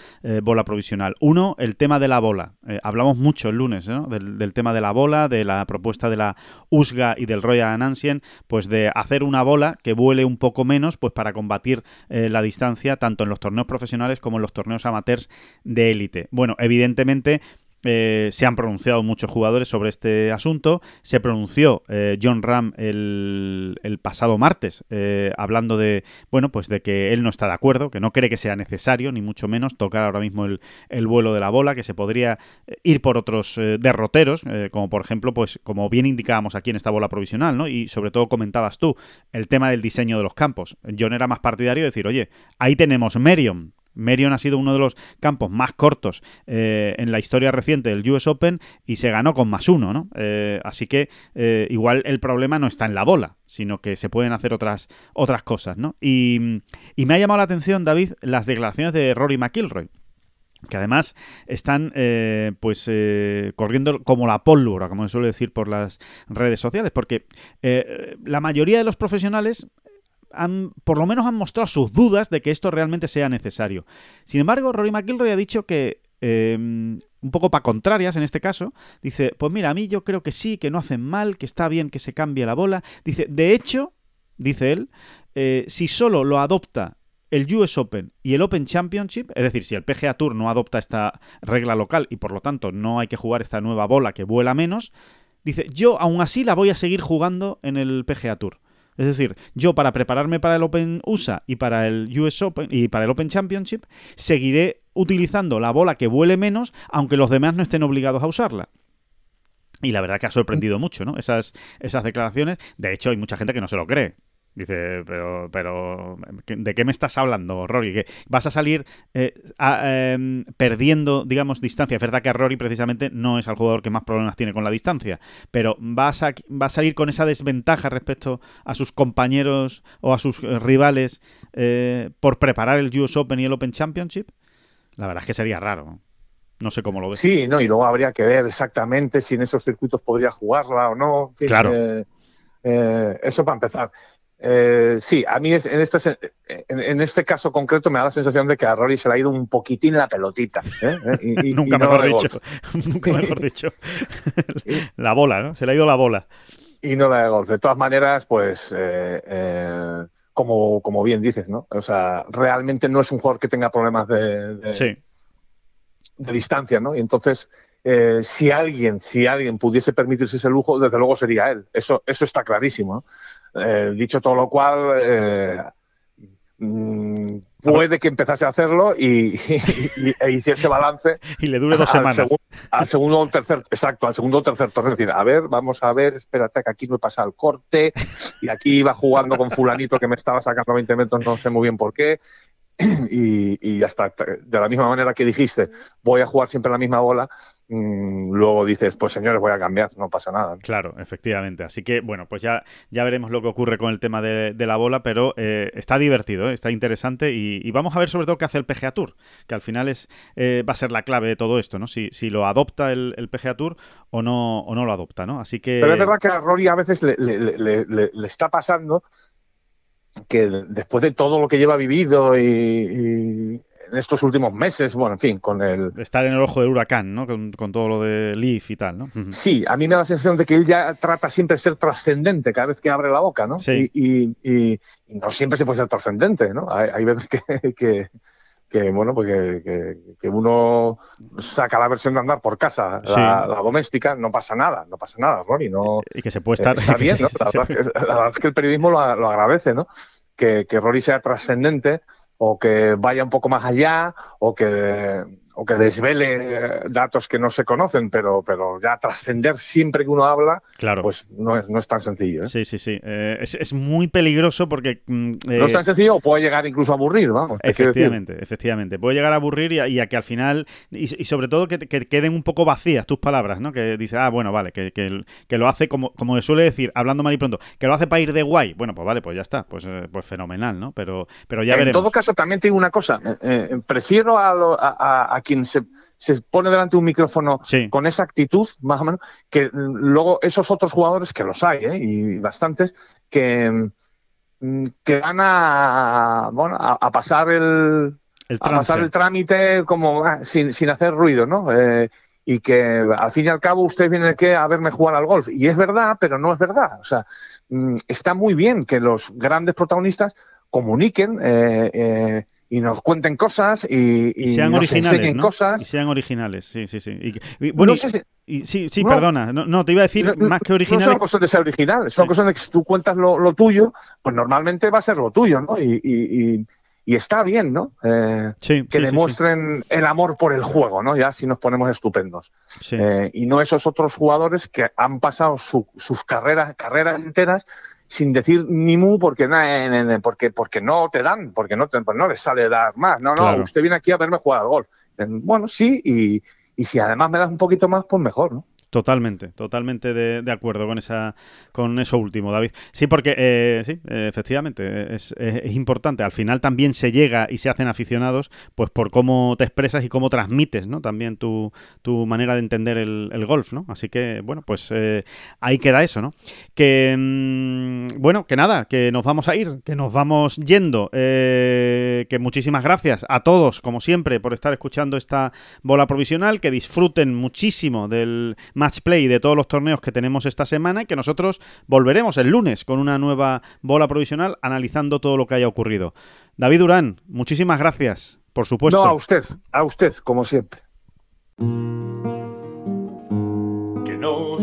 S2: bola provisional. Uno, el tema de la bola. hablamos mucho el lunes ¿no? del, tema de la bola, de la propuesta de la USGA y del Royal Anansian, pues de hacer una bola que vuele un poco menos pues para combatir la distancia tanto en los torneos profesionales como en los torneos amateurs de élite. Bueno, evidentemente eh, se han pronunciado muchos jugadores sobre este asunto. Se pronunció eh, John Ram el, pasado martes, eh, hablando de, bueno, pues de que él no está de acuerdo, que no cree que sea necesario, ni mucho menos, tocar ahora mismo el, el vuelo de la bola, que se podría ir por otros derroteros, como por ejemplo, pues como bien indicábamos aquí en esta bola provisional, ¿no? Y sobre todo comentabas tú, el tema del diseño de los campos. John era más partidario de decir, oye, ahí tenemos Merion, Merion ha sido uno de los campos más cortos eh, en la historia reciente del US Open y se ganó con más uno, ¿no? Eh, así que eh, igual el problema no está en la bola, sino que se pueden hacer otras, otras cosas, ¿no? Y, me ha llamado la atención, David, las declaraciones de Rory McIlroy que además están pues corriendo como la pólvora, como se suele decir por las redes sociales, porque la mayoría de los profesionales por lo menos han mostrado sus dudas de que esto realmente sea necesario. Sin embargo, Rory McIlroy ha dicho que, em, un poco para contrarias en este caso, dice, pues mira, a mí yo creo que sí, que no hacen mal, que está bien que se cambie la bola. Dice, de hecho, dice él, eh, si solo lo adopta el US Open y el Open Championship, es decir, si el PGA Tour no adopta esta regla local y por lo tanto no hay que jugar esta nueva bola que vuela menos, dice, yo aún así la voy a seguir jugando en el PGA Tour. Es decir, yo para prepararme para el Open USA y para el US Open y para el Open Championship, seguiré utilizando la bola que vuele menos, aunque los demás no estén obligados a usarla. Y la verdad que ha sorprendido mucho, ¿no? Esas, esas declaraciones. De hecho, hay mucha gente que no se lo cree. Dice, pero, pero, ¿de qué me estás hablando, Rory? ¿Que vas a salir eh, em, perdiendo, digamos, distancia? Es verdad que Rory precisamente no es el jugador que más problemas tiene con la distancia, pero vas a, va a salir con esa desventaja respecto a sus compañeros o a sus eh, rivales eh, por preparar el US Open y el Open Championship. La verdad es que sería raro. No sé cómo lo ves.
S3: Sí, no, y luego habría que ver exactamente si en esos circuitos podría jugarla o no.
S2: Claro.
S3: eso para empezar. Eh, sí, a mí en este, en, este caso concreto me da la sensación de que a Rory se le ha ido un poquitín la pelotita. ¿eh?
S2: Y, Nunca mejor dicho. Nunca mejor dicho. la bola, ¿no? Se le ha ido la bola.
S3: Y no la de golf. De todas maneras, pues, eh, como, como bien dices, ¿no? O sea, realmente no es un jugador que tenga problemas de, de, de distancia, ¿no? Y entonces, si alguien, si alguien pudiese permitirse ese lujo, desde luego sería él. Eso, eso está clarísimo. Eh, dicho todo lo cual, eh, mm, puede que empezase a hacerlo y, e hiciese balance.
S2: y le dure dos semanas.
S3: al segundo o tercer, exacto, al segundo o tercer torneo. Es decir, a ver, vamos a ver, espérate que aquí no he pasado el corte y aquí iba jugando con fulanito que me estaba sacando 20 metros, no sé muy bien por qué. Y, y hasta de la misma manera que dijiste, voy a jugar siempre la misma bola, luego dices, pues señores, voy a cambiar, no pasa nada.
S2: Claro, efectivamente. Así que, bueno, pues ya, ya veremos lo que ocurre con el tema de, la bola, pero eh, está divertido, ¿eh? está interesante y, vamos a ver sobre todo qué hace el PGA Tour, que al final es eh, va a ser la clave de todo esto, ¿no? Si, si lo adopta el, el, PGA Tour o no, o no lo adopta, ¿no? Así que...
S3: Pero es verdad que a Rory a veces le, le, está pasando que después de todo lo que lleva vivido y en estos últimos meses, bueno, en fin, con el...
S2: Estar en el ojo del huracán, ¿no? Con, todo lo de Leaf y tal, ¿no?
S3: Sí, a mí me da la sensación de que él ya trata siempre de ser trascendente cada vez que abre la boca, ¿no?
S2: Sí.
S3: Y, y, no siempre se puede ser trascendente, ¿no? Hay, veces que, que, bueno, pues que, uno saca la versión de andar por casa, la, doméstica, no pasa nada, no pasa nada, Ronnie, no...
S2: Y que se puede estar...
S3: Está bien, ¿no? La, verdad, es que, el periodismo lo, lo agradece, ¿no? Que, que Rory sea trascendente o que vaya un poco más allá o que o que desvele datos que no se conocen, pero, pero ya trascender siempre que uno habla,
S2: claro.
S3: pues no es, no es tan sencillo. ¿eh?
S2: Sí, sí, sí. Eh, es, es, muy peligroso porque...
S3: Mm, no es tan sencillo o puede llegar incluso a aburrir, vamos.
S2: Efectivamente, efectivamente. Puede llegar a aburrir y a, que al final, y, sobre todo que, queden un poco vacías tus palabras, ¿no? Que dice, ah, bueno, vale, que, que, lo hace como, como suele decir, hablando mal y pronto, que lo hace para ir de guay. Bueno, pues vale, pues ya está, pues, eh, pues fenomenal, ¿no? Pero, pero ya veremos.
S3: En todo caso, también te digo una cosa, prefiero a, a, a quien se, se pone delante de un micrófono con esa actitud, más o menos, que luego esos otros jugadores, que los hay, ¿eh? y bastantes, que, mm, que van a, bueno, a, pasar el, a pasar el trámite como ah, sin, sin hacer ruido, ¿no? Eh, y que al fin y al cabo usted viene aquí a verme jugar al golf. Y es verdad, pero no es verdad. O sea, mm, está muy bien que los grandes protagonistas comuniquen eh, eh y nos cuenten cosas y,
S2: y, sean originales, ¿no?
S3: cosas.
S2: Y sean originales, sí, sí, sí. Y, bueno, sí, sí, perdona, no, te iba a decir más que originales.
S3: No es una cuestión de ser original, es una cuestión de que si tú cuentas lo, tuyo, pues normalmente va a ser lo tuyo, ¿no? Y, está bien, ¿no? Eh, que demuestren el amor por el juego, ¿no? Ya si nos ponemos estupendos. Eh, y no esos otros jugadores que han pasado sus carreras, carreras enteras sin decir ni mu porque, porque, porque no te dan, porque no, te, pues no les sale dar más. No, no, usted viene aquí a verme jugar al golf. Bueno, sí, y, y si además me das un poquito más, pues mejor, ¿no?
S2: Totalmente, totalmente de, acuerdo con esa, con eso último, David. Sí, porque eh, sí, efectivamente, es, importante. Al final también se llega y se hacen aficionados, pues por cómo te expresas y cómo transmites, ¿no? También tu, tu manera de entender el, golf, ¿no? Así que, bueno, pues eh, ahí queda eso, ¿no? Que, mm, bueno, que nada, que nos vamos a ir, que nos vamos yendo. Eh, que muchísimas gracias a todos, como siempre, por estar escuchando esta bola provisional. Que disfruten muchísimo del match play de todos los torneos que tenemos esta semana y que nosotros volveremos el lunes con una nueva bola provisional analizando todo lo que haya ocurrido. David Durán, muchísimas gracias, por supuesto.
S3: No, a usted, a usted, como siempre.